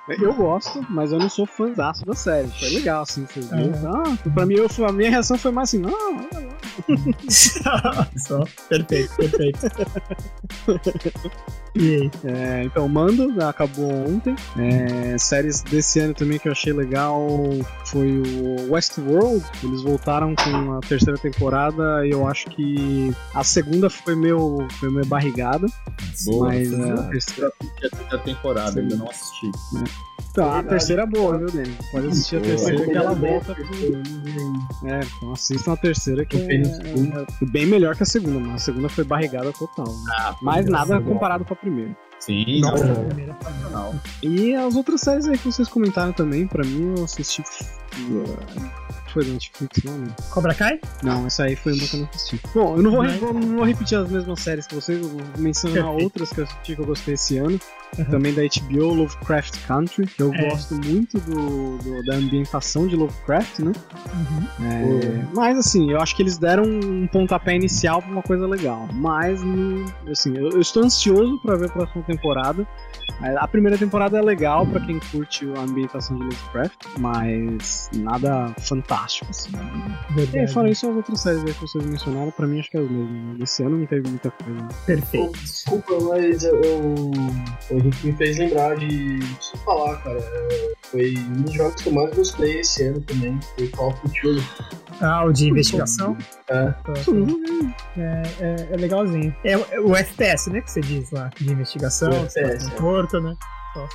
S5: Eu gosto, mas eu não sou fãzaço da série. Foi legal, assim, você viu. Ah, pra mim, eu, a minha reação foi mais assim, ah, lá.
S1: Só. Perfeito, perfeito. e aí?
S5: É, então, Mando acabou ontem. É, séries desse ano também que eu achei legal foi o Westworld. Eles voltaram com a terceira temporada e eu acho que a segunda foi meio, foi meio barrigada.
S7: Boa,
S5: mas é,
S7: a terceira a temporada, ainda não assisti.
S5: Então, a terceira é boa, viu, Dani? Pode assistir a terceira que ela volta pro. É, então assistam a terceira que é, é bem melhor que a segunda, mas a segunda foi barrigada total. né?
S7: Ah,
S5: Mas nada comparado com a primeira.
S7: Sim,
S1: Nossa,
S7: não,
S1: primeira
S7: sensacional.
S5: E as outras séries aí que vocês comentaram também, pra mim, eu assisti. Foi da Netflix, não, né?
S1: Cobra Kai?
S5: Não, essa aí foi uma que eu não assisti. Bom, eu não vou,
S1: Não
S5: vou- não vou repetir as mesmas séries que vocês, eu vou mencionar
S1: Perfeito.
S5: outras que eu assisti que eu gostei esse ano.
S1: Uhum.
S5: Também da HBO, Lovecraft Country, que eu
S1: É.
S5: gosto muito do, do- da ambientação de Lovecraft, né?
S1: Uhum.
S5: É, mas assim, eu acho que eles deram um pontapé inicial pra uma coisa legal. Mas, hum, assim, eu, eu estou ansioso pra ver a próxima temporada. É, A primeira temporada é legal pra quem curte a ambientação de Lovecraft, mas nada fantástico, assim. E
S1: Verdade.
S5: fora isso, as outras séries aí que vocês mencionaram, pra mim acho que é as mesmas. né? Esse ano não teve muita coisa. né?
S1: Perfeito.
S4: Desculpa, mas eu, eu- o Henrique me fez lembrar de. Preciso falar, cara. é, Foi um dos jogos que eu mais gostei esse ano também. Foi Call of Duty.
S1: Ah, o de investigação?
S4: É.
S1: É, é, é legalzinho. É, o- é o FPS, né? Que você diz lá, de investigação,
S4: O
S1: tá
S4: FPS,
S1: no
S4: é.
S1: porto, né? Só.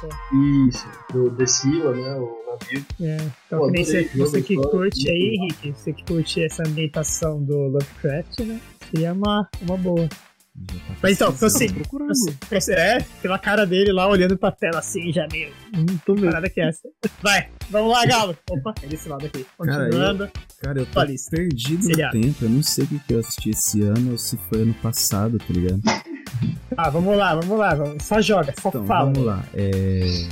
S4: Isso, do The Sila, né? O navio.
S1: É, então,
S4: Pô,
S1: que você, você que curte aí, Henrique, você que curte essa ambientação do Lovecraft, né? Seria uma, uma boa.
S2: Tá
S1: Mas então,
S2: precisando.
S1: assim, É, pela cara dele lá olhando pra tela assim, já meio. Hum,
S5: tô vendo.
S1: Parada que é essa. Vai, vamos lá, Galo. Opa, é desse lado aqui.
S2: Cara,
S1: Continuando.
S2: Cara, eu tô
S1: Fala isso.
S2: perdido
S1: Seriado.
S2: no tempo. Eu não sei o que eu assisti esse ano ou se foi ano passado, tá ligado?
S1: Ah, vamos lá, vamos lá. Vamos. Só joga, só
S2: Então,
S1: fala.
S2: vamos lá. É...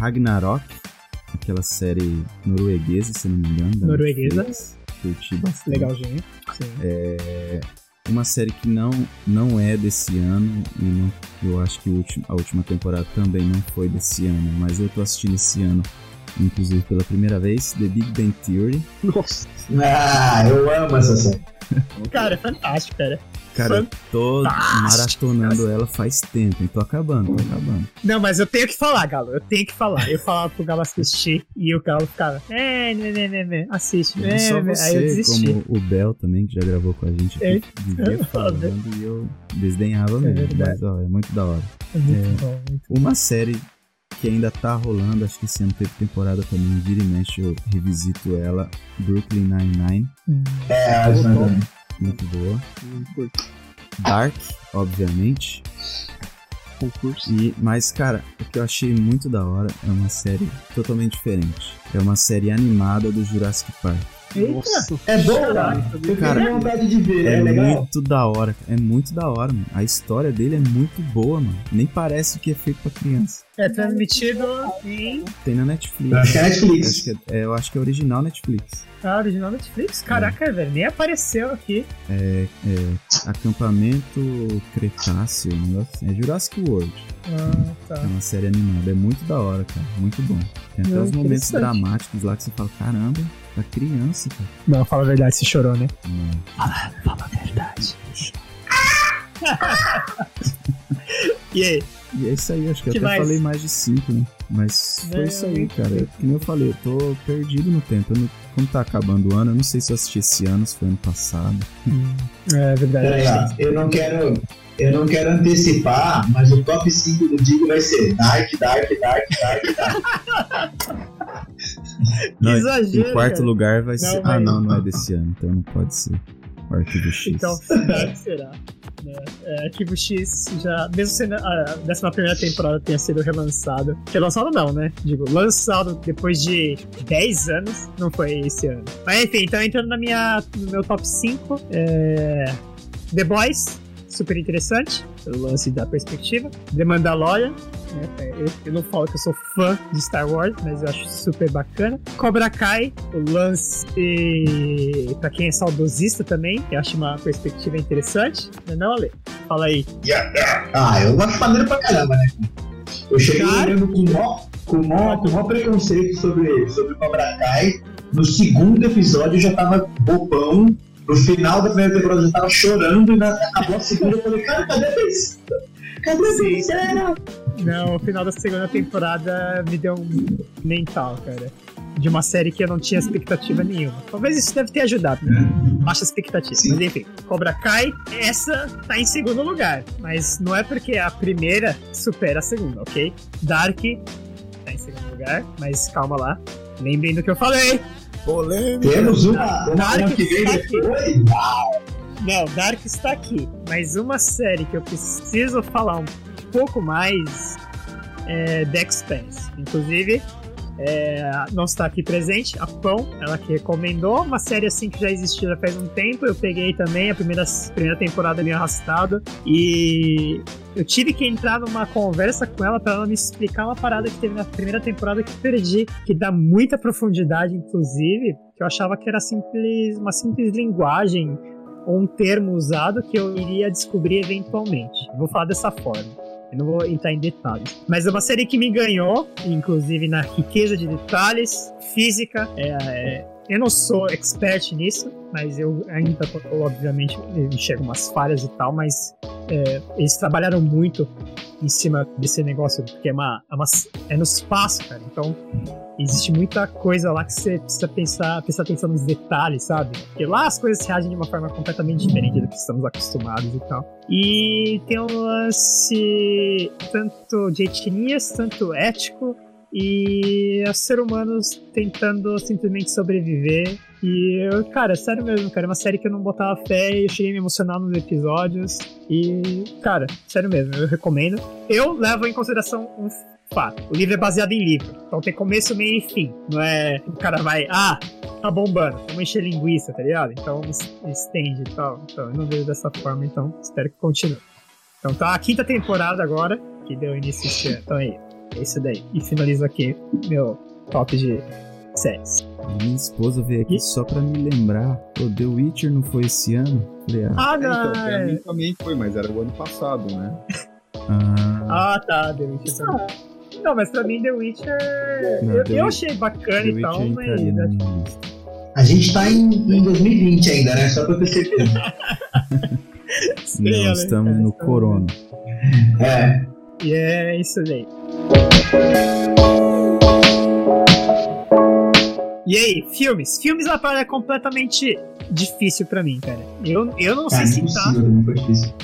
S2: Ragnarok, aquela série norueguesa, se não me engano.
S1: Norueguesa.
S2: Netflix. Curti bastante.
S1: Legalzinho. Sim.
S2: É uma série que não, não é desse ano e não, eu acho que a última temporada também não foi desse ano, mas eu tô assistindo esse ano, inclusive pela primeira vez, The Big Bang Theory.
S5: Nossa, [LAUGHS]
S6: Ah, eu amo essa série.
S1: Cara, é fantástico, cara.
S2: Cara, eu tô maratonando ela faz tempo, e tô acabando, tô acabando.
S1: Não, mas eu tenho que falar, Galo. Eu tenho que falar. Eu falava pro Galo assistir e o Galo ficava. É, né, né, né, né. Assiste.
S2: Não
S1: É,
S2: só
S1: né.
S2: você,
S1: Aí eu desisti.
S2: como o Bel também, que já gravou com a gente
S1: É.
S2: aqui, vivia [LAUGHS] falando e eu desdenhava mesmo,
S1: verdade.
S2: mas ó, é muito da hora.
S1: É muito bom, muito
S2: Uma série que ainda tá rolando, acho que esse ano teve temporada também, vira e mexe, eu revisito ela, Brooklyn Nine-Nine,
S1: bom.
S6: É, acho que
S2: muito boa. Dark, obviamente,
S5: Concurso.
S2: e, mas cara, o que eu achei muito da hora é uma série totalmente diferente. É uma série animada do Jurassic Park.
S5: Nossa.
S6: É bom, cara. Eu
S2: Cara,
S6: tenho vontade de ver, é,
S2: É
S6: legal.
S2: muito da hora, é muito da hora, mano. A história dele é muito boa, mano. Nem parece que é feito pra criança.
S1: É transmitido em.
S2: Tem na Netflix.
S6: Acho que é Netflix.
S2: Acho que é- é, eu acho que é original Netflix.
S1: Ah, original Netflix? Caraca, velho, nem apareceu aqui.
S2: É, é Acampamento Cretáceo, um negócio assim. É Jurassic World.
S1: Ah, tá.
S2: É uma série animada. É muito da hora, cara. Muito bom. Tem até os momentos dramáticos lá que você fala, caramba, pra criança, cara.
S1: Não, fala a verdade, se chorou, né?
S2: Não.
S1: Fala a verdade. e aí?
S2: E é isso aí, acho que,
S1: Que
S2: eu até
S1: mais?
S2: falei mais de cinco, né? Mas foi
S1: É,
S2: isso aí,
S1: eu-
S2: cara. Que nem eu falei, eu tô perdido no tempo. Não- como tá acabando o ano, eu não sei se eu assisti esse ano, se foi ano passado.
S1: É verdade.
S6: Ó, eu não quero. Eu não quero antecipar, mas o top 5 do Digo vai ser Dark, Dark, Dark, Dark, Dark.
S2: Não,
S1: exagero,
S2: em quarto
S1: cara.
S2: lugar vai ser.
S1: Não,
S2: Ah,
S1: mas-
S2: não, não é desse ano, então não pode ser. Arquivo X.
S1: Então, [LAUGHS] será que será? né? É, Arquivo X já, mesmo sendo a 11 temporada tenha sido relançado, relançado não, né? Digo, lançado depois de 10 anos, não foi esse ano. Mas enfim, então entrando na minha, no meu top 5, é... The Boys, super interessante, pelo lance da perspectiva. The Mandalorian, né? eu, eu não falo que eu sou fã de Star Wars, mas eu acho super bacana. Cobra Kai, o lance pra quem é saudosista também, que acha uma perspectiva interessante. Não, é não Ale? Fala aí.
S6: Ah, eu acho maneiro pra caramba, né? Eu cheguei olhando com mó, com mó, com mó preconceito sobre, sobre Cobra Kai. No segundo episódio eu já tava bobão. No final da primeira temporada eu já tava chorando e na, acabou a segunda eu falei, cara, cadê a terceira? Cadê a terceira?
S1: Não, o final da segunda temporada me deu um mental, cara. De uma série que eu não tinha expectativa nenhuma. Talvez isso deve ter ajudado, né? Baixa expectativa.
S6: Sim.
S1: Mas enfim, Cobra Kai, essa tá em segundo lugar. Mas não é porque a primeira supera a segunda, ok? Dark tá em segundo lugar, mas calma lá. Lembrem do que eu falei.
S2: Polêmica!
S6: Temos uma,
S1: Dark
S6: que vem
S1: está aqui.
S6: depois.
S1: Não, Dark está aqui. Mas uma série que eu preciso falar um pouco mais é The Expanse. Inclusive, é, não está aqui presente, a Pão, ela que recomendou uma série assim que já existia já faz um tempo. Eu peguei também a primeira, primeira temporada meio arrastada e eu tive que entrar numa conversa com ela para ela me explicar uma parada que teve na primeira temporada que perdi, que dá muita profundidade, inclusive, que eu achava que era simples, uma simples linguagem ou um termo usado que eu iria descobrir eventualmente. Vou falar dessa forma. Eu não vou entrar em detalhes. Mas é uma série que me ganhou, inclusive na riqueza de detalhes, física. é, é, eu não sou expert nisso, mas eu ainda, obviamente, enxergo umas falhas e tal, mas é, eles trabalharam muito em cima desse negócio, porque é, uma, é, uma, é no espaço, cara. Então, existe muita coisa lá que você precisa pensar, prestar atenção nos detalhes, sabe? Porque lá as coisas reagem de uma forma completamente diferente do que estamos acostumados e tal. E tem um lance tanto de etnias, tanto ético, e os seres humanos tentando simplesmente sobreviver. E eu, cara, sério mesmo, cara, é uma série que eu não botava fé e eu cheguei a me emocionar nos episódios. E, cara, sério mesmo, eu recomendo. Eu levo em consideração um fato. O livro é baseado em livro. Então tem começo, meio e fim. Não é o cara vai, ah, tá bombando, vamos encher linguiça, tá ligado? Então es- estende e tal. Então eu não vejo dessa forma, então espero que continue. Então tá a quinta temporada agora, que deu início esse ano. Então aí, é isso daí. E finalizo aqui meu top de séries.
S2: Minha esposa veio aqui só pra me lembrar. Pô, The Witcher não foi esse ano? Falei, ah,
S1: Ah,
S7: É, então,
S1: não!
S7: pra mim também foi, mas era o ano passado, né? [LAUGHS]
S2: ah,
S1: Ah, tá, The Witcher também. Não, mas pra mim The Witcher.
S2: Não,
S1: eu,
S2: The
S1: eu achei bacana
S2: The
S1: e tal,
S2: Witcher
S1: mas.
S2: entraria na minha lista.
S6: A gente tá em, em 2020 ainda, né? Só pra ter certeza. [LAUGHS]
S2: Não,
S1: né,
S2: estamos
S1: cara,
S2: no Corona.
S6: É.
S1: E é isso daí. E aí, filmes? Filmes é uma parada completamente difícil pra mim, cara. Eu, eu não
S6: Cara,
S1: sei se tá
S6: impossível, não foi difícil.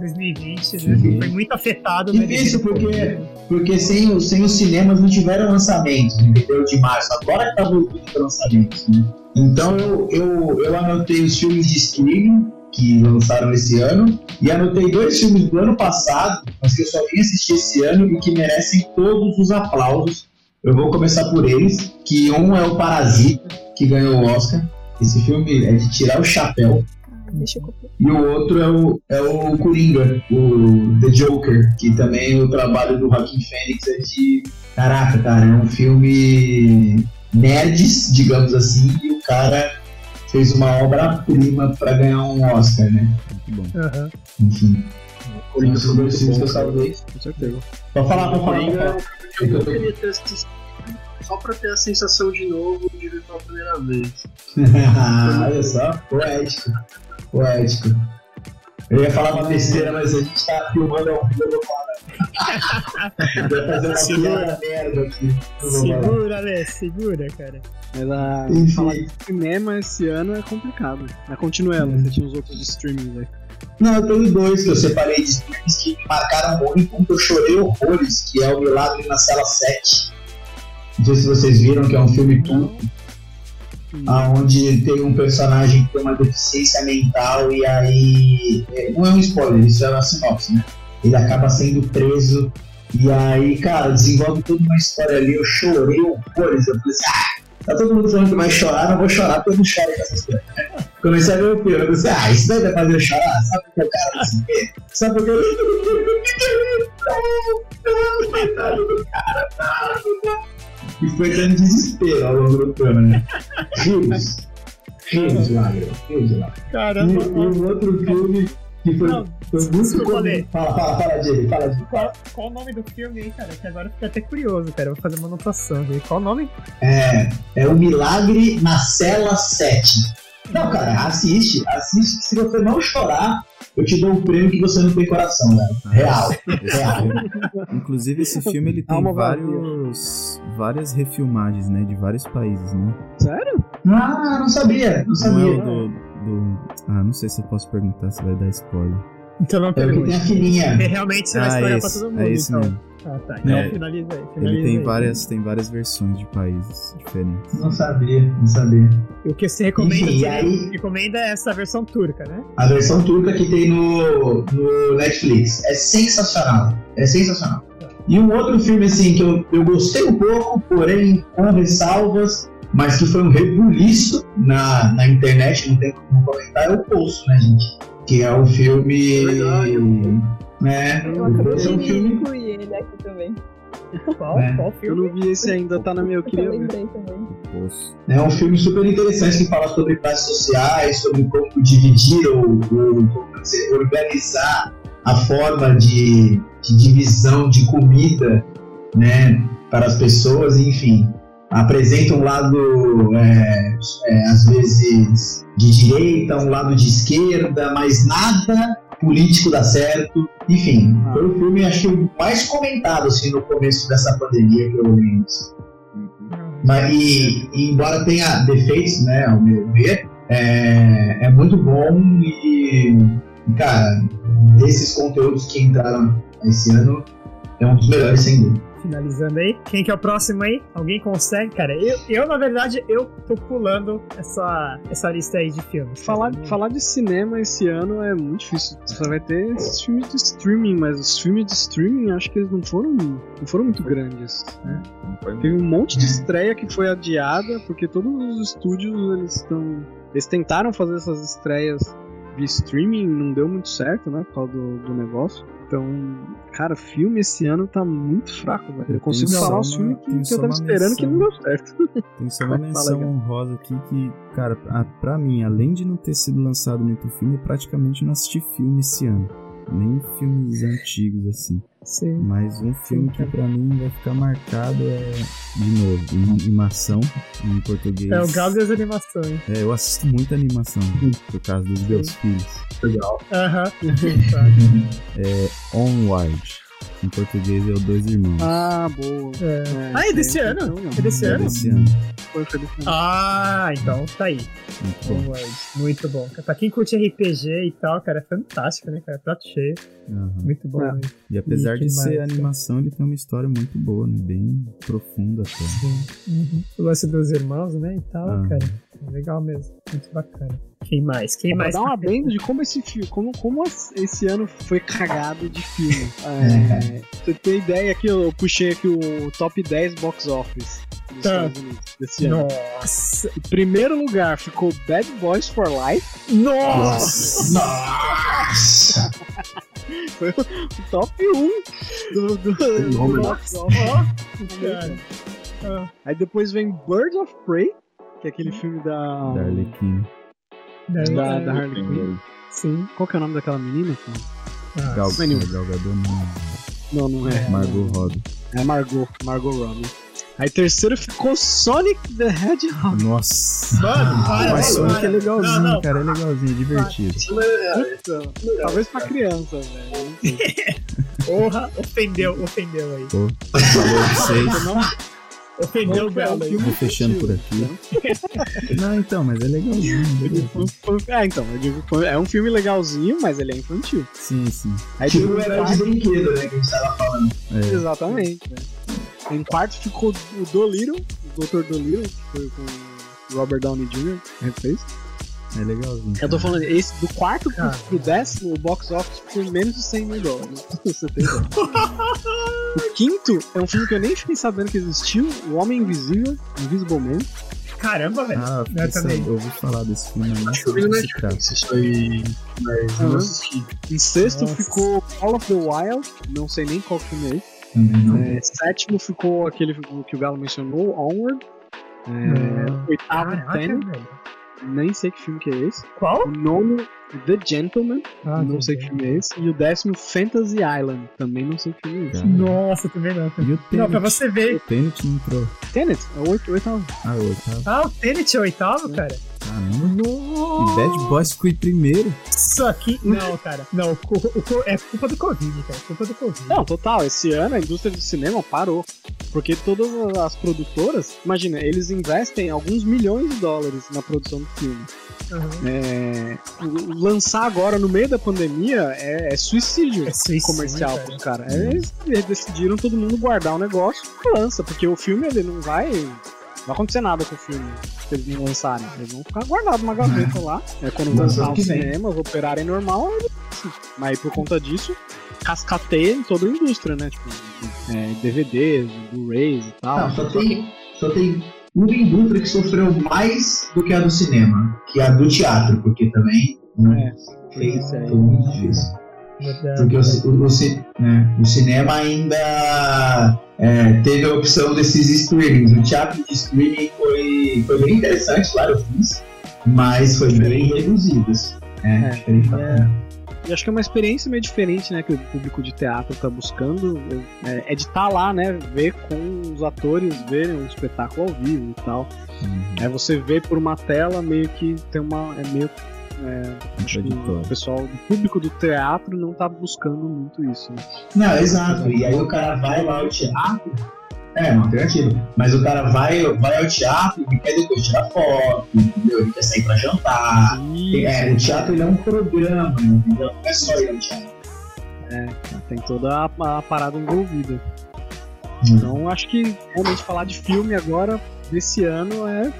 S1: 2020, né? Foi muito afetado, né?
S6: Difícil porque-. Porque sem, sem os cinemas não tiveram lançamentos, entendeu? De março. Agora que tá voltando para lançamentos, né? Então eu, eu, eu anotei os filmes de streaming que lançaram esse ano e anotei dois filmes do ano passado, mas que eu só vim assistir esse ano e que merecem todos os aplausos. Eu vou começar por eles, que um é o Parasita, que ganhou o Oscar Esse filme é de tirar o chapéu. E o outro é o, é o Coringa, o The Joker, que também o trabalho do Joaquin Phoenix é de. Caraca, cara, é um filme nerds, digamos assim, e o cara fez uma obra-prima pra ganhar um Oscar, né?
S2: Muito bom.
S1: Aham.
S6: Enfim. Dois filmes que eu salvei.
S5: Com certeza.
S6: Pode falar,
S4: que eu queria ter assistido só pra ter a sensação de novo de ver pela primeira vez. [LAUGHS]
S6: Olha só, poético. Poético. Eu ia falar uma besteira, mas a gente tá filmando ao vivo, eu vou falar.
S1: Segura. Segura, Alê, segura, cara.
S5: Mas a
S6: Enfim.
S5: falar de cinema esse ano é complicado. Mas continua ela, você tinha os outros streamings aí.
S6: Não, eu tenho dois que eu separei de filmes que me marcaram muito. Um que eu chorei horrores, que é O Milagre na Cela 7. Não sei se vocês viram, que é um filme turco, onde tem um personagem que tem uma deficiência mental e aí. é, Não é um spoiler, isso é uma sinopse, né? Ele acaba sendo preso e aí, cara, desenvolve toda uma história ali. Eu chorei horrores. Eu falei assim, ah, tá todo mundo falando que vai chorar, não vou chorar porque eu não choro com essas coisas. Comecei a ver o filme, eu pensei, ah, isso daí vai fazer eu chorar? Sabe por que o cara se vê? Sabe por que eu. E foi dando desespero ao longo do filme, né? Rios. Rios lágrimas, rios lágrimas. E,
S1: Caramba,
S6: e um outro filme que foi,
S1: Não,
S6: foi muito.
S1: Lê.
S6: Fala, fala, fala, Diego, fala, Diego.
S1: Qual, qual o nome do filme aí, cara? Que agora eu fiquei até curioso, cara. Eu vou fazer uma anotação aqui. Qual o nome?
S6: É, é o Milagre na Cela 7. Não, cara, assiste, assiste, que se você não chorar, eu te dou um prêmio que você não tem coração, velho. Real, real. [LAUGHS]
S2: inclusive esse filme ele tem vários, várias refilmagens, né, de vários países, né?
S5: Sério?
S6: Ah, não sabia, não
S2: Não é
S6: sabia.
S2: o do, do- ah, não sei se eu posso perguntar se vai dar spoiler.
S1: Então não
S6: É o que
S1: pergunte.
S6: tem a filhinha.
S1: Porque realmente você vai
S2: ah,
S1: spoiler
S2: esse,
S1: pra todo mundo.
S2: é esse
S1: então.
S2: mesmo.
S1: Ah, tá. Então
S2: É,
S1: finaliza aí. Finaliza
S2: Ele tem
S1: aí.
S2: várias, tem várias versões de países diferentes.
S6: Não sabia, não sabia.
S1: E O que você recomenda,
S6: Enfim,
S1: você
S6: e aí-
S1: recomenda é essa versão turca, né?
S6: A versão turca que tem no, no Netflix. É sensacional. É sensacional. E um outro filme, assim, que eu, eu gostei um pouco, porém com ressalvas, mas que foi um rebuliço na, na internet, não tem como comentar, é o Poço, né, gente? Que é um filme.
S4: Verdade.
S6: Né?
S3: Eu
S6: O
S3: acabei
S6: Poço é um
S3: de
S6: filme.
S3: incluir ele aqui também.
S1: Qual?
S6: É.
S1: Qual
S5: Eu
S1: filme?
S5: não vi esse ainda, tá na minha, eu
S3: eu
S5: queria ver.
S6: É um filme super interessante que fala sobre classes sociais, sobre como dividir ou, ou como dizer, organizar a forma de, de divisão de comida né, para as pessoas, enfim. Apresenta um lado, é, é, às vezes, de direita, um lado de esquerda, mas nada político dá certo. Enfim,
S5: Ah.
S6: foi o filme, acho que, o mais comentado assim, no começo dessa pandemia que eu lembro. Mas, e, e embora tenha defeitos, né, ao meu ver, é, é muito bom e, cara, desses conteúdos que entraram esse ano, é um dos melhores, sem dúvida.
S1: Finalizando aí. Quem que é o próximo aí? Alguém consegue? Cara, eu, eu na verdade, eu tô pulando essa, essa lista aí de filmes.
S5: Falar, falar de cinema esse ano é muito difícil. Você vai ter esses filmes de streaming, mas os filmes de streaming acho que eles não foram, não foram muito grandes. né? Teve um monte de estreia que foi adiada, porque todos os estúdios eles estão. Eles tentaram fazer essas estreias via streaming, não deu muito certo, né? Por causa do, do negócio. Então, cara, filme esse ano tá muito fraco, velho. Eu
S2: Eu
S5: consigo falar os filmes que, que eu tava esperando que não
S2: menção.
S5: deu certo. [LAUGHS]
S2: Tem só uma menção honrosa aqui que, cara, a- pra mim, além de não ter sido lançado muito filme, eu praticamente não assisti filme esse ano. Nem filmes antigos, assim.
S1: Sim.
S2: Mas um filme que pra mim vai ficar marcado é, de novo, animação em português.
S1: É o Galo das Animações.
S2: É, eu assisto muita animação, por causa dos meus filhos.
S4: Legal.
S1: Aham. [LAUGHS]
S2: Onward. Em português é o Dois Irmãos.
S5: Ah, boa.
S1: É.
S5: É,
S1: Ah, é desse
S5: esse aí
S1: ano? É desse
S2: É
S1: ano?
S2: desse ano.
S5: Foi, foi desse ano.
S1: Ah, então tá aí.
S2: Muito bom.
S1: Muito bom. Pra quem curte RPG e tal, cara, é fantástico, né, cara? Prato cheio.
S2: Aham.
S1: Muito bom.
S5: É.
S1: né?
S2: E apesar
S1: E
S2: de ser
S1: mais?
S2: animação, ele tem uma história muito boa, né? Bem profunda até.
S1: Sim. Uhum. O lance dos irmãos, né, e tal,
S2: Ah.
S1: cara. É legal mesmo. Muito bacana. Quem mais? Quem mais?
S5: dar um adendo de como esse filme, como, como esse ano foi cagado de filme. [LAUGHS] É, você tem ideia aqui, eu puxei aqui o top 10 box office. dos
S1: Tá.
S5: Estados Unidos desse ano.
S1: Nossa!
S5: Em primeiro lugar ficou Bad Boys for Life,
S1: Nossa!
S6: Nossa! [LAUGHS]
S5: foi o top 1 do, do, do
S6: Homem.
S5: box office.
S1: Cara. Ah,
S5: Aí depois vem Birds of Prey, que é aquele filme da.
S2: Da Arlequina.
S1: Daí,
S5: Da,
S1: é,
S5: da Harley Quinn.
S1: Sim.
S5: Qual que é o nome daquela menina?
S1: Ah,
S2: Gal,
S5: Anyway.
S2: Gal Gadot não.
S5: Não, não é.
S2: Margot Robbie.
S5: É Margot, Margot Robbie. Aí terceiro ficou Sonic the Hedgehog.
S2: Nossa.
S1: Mano, para,
S2: Mas
S1: para.
S2: Sonic é legalzinho,
S1: Não, não.
S2: cara. É legalzinho, é divertido.
S4: Não é-
S5: Puta, talvez pra criança, velho. [LAUGHS]
S1: Porra, ofendeu, ofendeu aí.
S2: Pô, falou de vocês.
S5: Não,
S1: Ofendeu o
S5: não é um
S1: Galo aí.
S5: filme
S2: Vou fechando por aqui. Não, então, mas é legalzinho.
S5: É, então, eu digo, é um filme legalzinho, mas ele é infantil.
S2: Sim, sim.
S5: Aí
S6: Tipo o herói de brinquedo, né? Que a gente tava falando.
S2: É.
S5: exatamente. né? Em quarto ficou o Dolittle, o Dr. Dolittle, que foi com o Robert Downey Jr. que fez.
S2: É legalzinho.
S5: Eu tô falando, esse do quarto pro,
S1: Cara.
S5: pro décimo, o box office foi menos de 100 mil dólares. [LAUGHS] Você tem. [LAUGHS] O quinto é um filme que eu nem fiquei sabendo que existiu, O Homem Invisível, Invisible Man.
S1: Caramba, velho.
S2: Ah,
S1: Eu
S2: fiquei
S1: também.
S2: eu ouvi falar desse filme, não
S4: Acho que eu
S2: sei
S4: vi no. Netflix isso aí, mas eu não assisti.
S5: Em sexto
S1: Nossa.
S5: ficou Call of the Wild, não sei nem qual filme é esse. É, sétimo ficou aquele que o Galo mencionou, Onward. É. Oitavo, Tenet. Nem sei que filme que é esse.
S1: Qual?
S5: O nono, The Gentleman,
S1: Ah,
S5: não sei que filme é esse. E o décimo, Fantasy Island, também não sei que filme é esse.
S1: Nossa, também não.
S2: E o
S1: Não, pra
S2: Tenet?
S1: você ver.
S2: O Tenet não entrou.
S5: Tenet, é o oito- oitavo.
S2: Ah, o oitavo.
S1: Ah, o Tenet é o oitavo, cara?
S2: Caramba. E
S1: Nossa!
S2: Bad Boys ficou em primeiro.
S1: Isso aqui. Não, cara. Não, o, o é culpa do Covid, cara. Culpa do Covid.
S5: Não, total, esse ano a indústria do cinema parou. Porque todas as produtoras, imagina, eles investem alguns milhões de dólares na produção do filme.
S1: Uhum.
S5: É, o- lançar agora no meio da pandemia é, é suicídio
S1: É suicídio,
S5: comercial
S1: cara.
S5: pros caras. Eles, eles decidiram todo mundo guardar o negócio e lança, porque o filme ele não vai. Não vai acontecer nada com o filme se eles não lançarem. Eles vão ficar guardados numa gaveta lá. [LAUGHS] É, quando
S6: Lança
S5: voltar
S6: ano
S5: aos
S6: que vem.
S5: cinemas, operarem normal, eles lançam. Mas por conta disso, cascateia em toda a indústria, né? Tipo, é, DVDs, Blu-rays e tal.
S6: Não, só tem, só tem uma indústria que sofreu mais do que a do cinema, que é a do teatro, porque também né, foi,
S5: isso aí.
S6: foi muito difícil.
S1: Verdade.
S6: Porque o, o, o né, o cinema ainda é, teve a opção desses streamings. O teatro de streaming foi, foi bem interessante, claro, eu fiz, mas foi bem reduzido. assim. É,
S5: É, é. E acho que é uma experiência meio diferente, né, que o público de teatro tá buscando. É, é de estar lá, né, ver com os atores, verem um espetáculo ao vivo e tal.
S2: Uhum.
S5: É você vê por uma tela, meio que tem uma. É meio. É, acho que
S2: Contraditório.
S5: o pessoal, o público do teatro não tá buscando muito isso. Né?
S6: Não, exato. E aí o cara vai lá ao teatro. É, uma alternativa. Mas o cara vai, vai ao teatro e quer depois tirar foto, entendeu? Ele quer sair pra jantar. É, o teatro ele é um programa, entendeu? Não é só ir ao teatro.
S5: Tem toda a, a parada envolvida.
S6: Hum.
S5: Então acho que realmente falar de filme agora, desse ano, é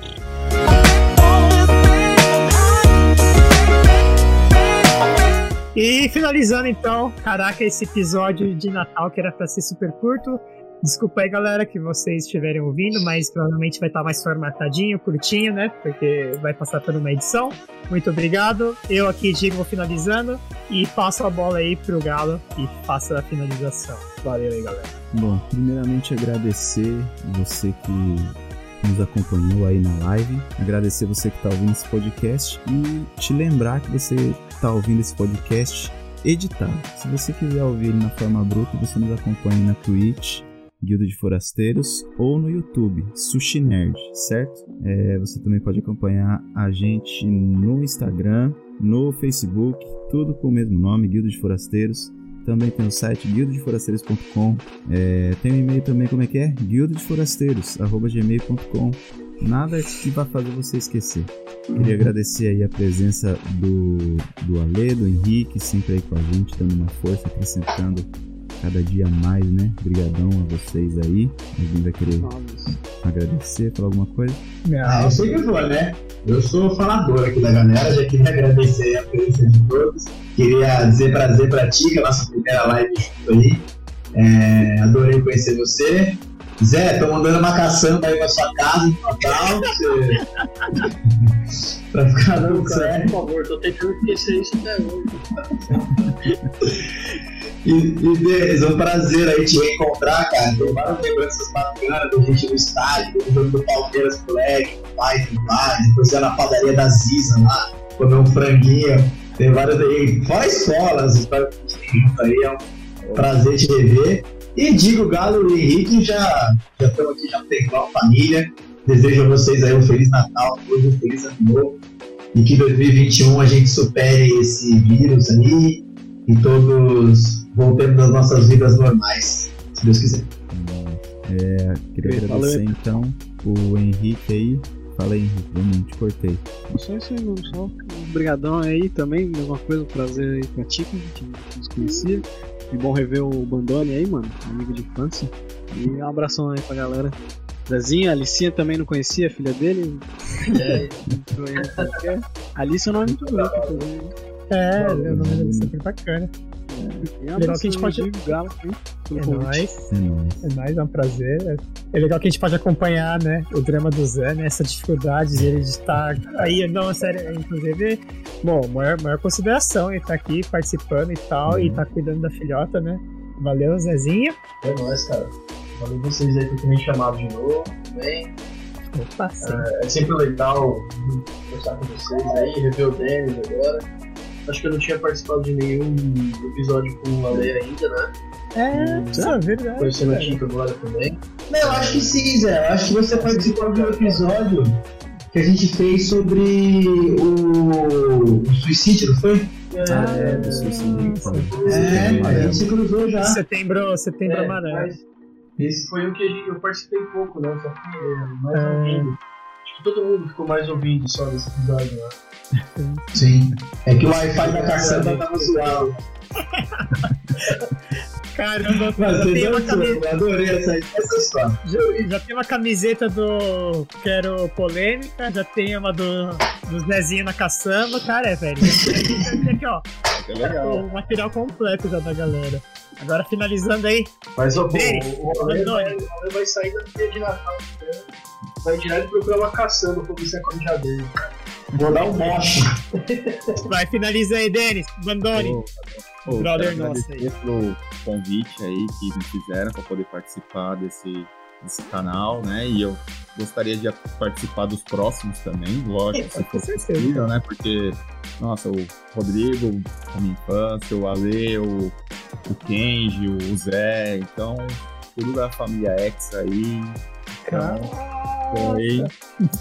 S1: E finalizando então, caraca, esse episódio de Natal que era pra ser super curto. Desculpa aí, galera, que vocês estiverem ouvindo, mas provavelmente vai estar mais formatadinho, curtinho, né? Porque vai passar por uma edição. Muito obrigado. Eu aqui, Digo, vou finalizando e passo a bola aí pro Galo e faça a finalização. Valeu aí, galera.
S2: Bom, primeiramente agradecer você que nos acompanhou aí na live, agradecer você que está ouvindo esse podcast e te lembrar que você está ouvindo esse podcast editado. Se você quiser ouvir ele na forma bruta, você nos acompanha na Twitch, Guilda de Forasteiros, ou no YouTube, Sushi Nerd, certo? É, você também pode acompanhar a gente no Instagram, no Facebook, tudo com o mesmo nome, Guilda de Forasteiros. Também tem o site guildadeforasteiros.com. É, tem um e-mail também, como é que é? guildadeforasteiros.gmail.com Nada que vá fazer você esquecer. Queria agradecer aí a presença do, do Ale, do Henrique, sempre aí com a gente, dando uma força, acrescentando cada dia mais, né? Obrigadão a vocês aí. Alguém vai querer agradecer, falar alguma coisa?
S6: Ah, eu sei que eu vou, né? Eu sou falador aqui da galera, já queria agradecer a presença de todos. Queria dizer prazer pra ti, que é a nossa primeira live junto aí. É, adorei conhecer você. Zé, tô mandando uma caçamba aí pra sua casa no Natal. Você... pra ficar certo.
S4: por favor, tô tentando esquecer isso até hoje. [LAUGHS]
S6: E, Denis, é um prazer aí te reencontrar, cara. Tem várias lembranças bacanas da gente no estádio, do jogo do Palmeiras Moleque, pai do pai, depois ia na padaria da Ziza lá, comer um franguinho. Tem várias aí, fora escolas, que a gente junto aí, é um prazer te rever. E digo, Galo e Henrique já estão aqui, já tem uma família. Desejo a vocês aí um Feliz Natal, um Feliz Ano Novo. E que em 2021 a gente supere esse vírus aí e todos voltemos às nossas vidas normais, se Deus quiser.
S2: É, queria
S5: Valeu.
S2: agradecer então o Henrique aí. Fala aí, Henrique, eu não te cortei.
S5: Só isso aí, mesmo, só. Obrigadão aí também, mesma coisa, um prazer aí pra ti, que a gente não nos conhecia. E bom rever o Bandone aí, mano, amigo de infância. E um abração aí pra galera. Zezinho, a Alicinha também não conhecia, a filha dele. [LAUGHS] É, no podcast. Alice é um nome muito bonito também. né?
S1: É, o nome dele é super bacana.
S5: Um
S1: Legal que a gente pode-
S5: pelo
S1: É nóis.
S2: É nóis.
S1: É nóis, é um prazer. É legal que a gente pode acompanhar, né, o drama do Zé, né, essa dificuldade dele de estar aí, não, sério, inclusive, bom, maior, maior consideração ele tá aqui participando e tal, e tá cuidando da filhota, né. Valeu, Zezinho.
S4: É nóis, cara. Valeu vocês aí por terem me chamado de novo também.
S1: Opa, sim.
S4: É sempre legal conversar com vocês aí, rever o Denis agora. Acho que eu não tinha participado de nenhum episódio com o Ale ainda, né?
S1: É, isso é verdade.
S4: Conhecendo a. Chica agora também.
S6: Não, eu acho que sim, Zé. Eu acho que você participou de um episódio que a gente fez sobre o, o suicídio, não foi?
S2: É, do suicídio.
S6: É, a gente se cruzou já.
S1: Setembro, setembro
S4: É,
S1: amarelo.
S4: esse foi o que a gente, eu participei pouco, né? Só que é, mais
S1: É.
S4: todo mundo ficou mais ouvindo só nesse episódio, né? [LAUGHS]
S6: Sim. É que o Wi-Fi da caçamba tava zoado.
S1: Caramba,
S6: Mas
S1: já tem, uma camiseta,
S6: eu adorei essa, essa história.
S1: já, já tem uma camiseta do Quero Polêmica, já tem uma do, do Zezinho na caçamba, cara, é, velho. Aqui, ó,
S7: É legal.
S1: o material completo já da galera. Agora finalizando aí,
S4: Mas o vai,
S1: Bandone.
S4: o Ale vai sair da dia de Natal, né? Vai direto procurar uma caçamba pra ver se é corujá dele.
S6: Vou dar um moche. [LAUGHS]
S1: vai, finaliza aí, Denis, Bandone.
S7: Ô,
S1: Brother
S7: quero
S1: nosso
S7: agradecer pelo convite aí que me fizeram para poder participar desse, desse canal, né? E eu gostaria de participar dos próximos também, lógico, se [LAUGHS]
S1: Com
S7: for
S1: certeza.
S7: possível, né? Porque, nossa, o Rodrigo, a minha infância, o Ale, o, o Kenji, o Zé, então, tudo da família X aí. Então, foi,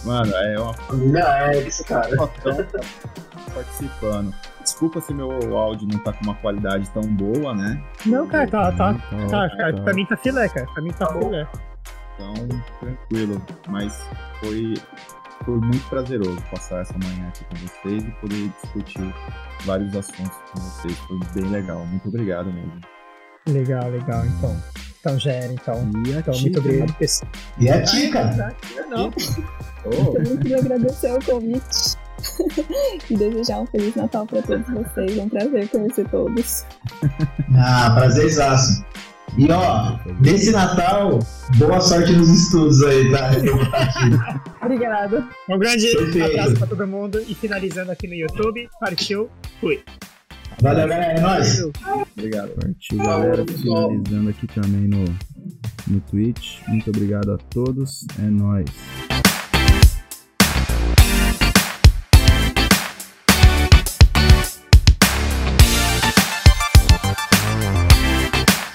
S7: mano, é uma
S4: Família é isso, cara.
S7: tá [LAUGHS] participando. Desculpa se meu áudio não tá com uma qualidade tão boa, né?
S1: Não, cara, tá, tá,
S2: Tá,
S1: tá, cara, pra mim tá filé, cara, pra mim tá filé.
S7: Então, tranquilo. Mas foi, foi muito prazeroso passar essa manhã aqui com vocês e poder discutir vários assuntos com vocês. Foi bem legal. Muito obrigado mesmo.
S1: Legal, legal, então. Então já era, então.
S2: E a
S1: Então, muito obrigado, pessoal.
S6: E a Tica?
S1: Não, [LAUGHS]
S7: Oh,
S3: Também queria agradecer o convite [LAUGHS] e desejar um Feliz Natal para todos vocês. É um prazer conhecer todos. [LAUGHS]
S6: Ah, prazerzaço. E ó, nesse Natal, boa sorte nos estudos aí, tá?
S3: Obrigada.
S1: Um grande
S6: Perfeito.
S1: abraço pra todo mundo e finalizando aqui no YouTube. Partiu, fui.
S6: Valeu, galera. É nóis.
S7: obrigado.
S2: Partiu, galera. Finalizando aqui também no, no Twitch. Muito obrigado a todos. É nóis.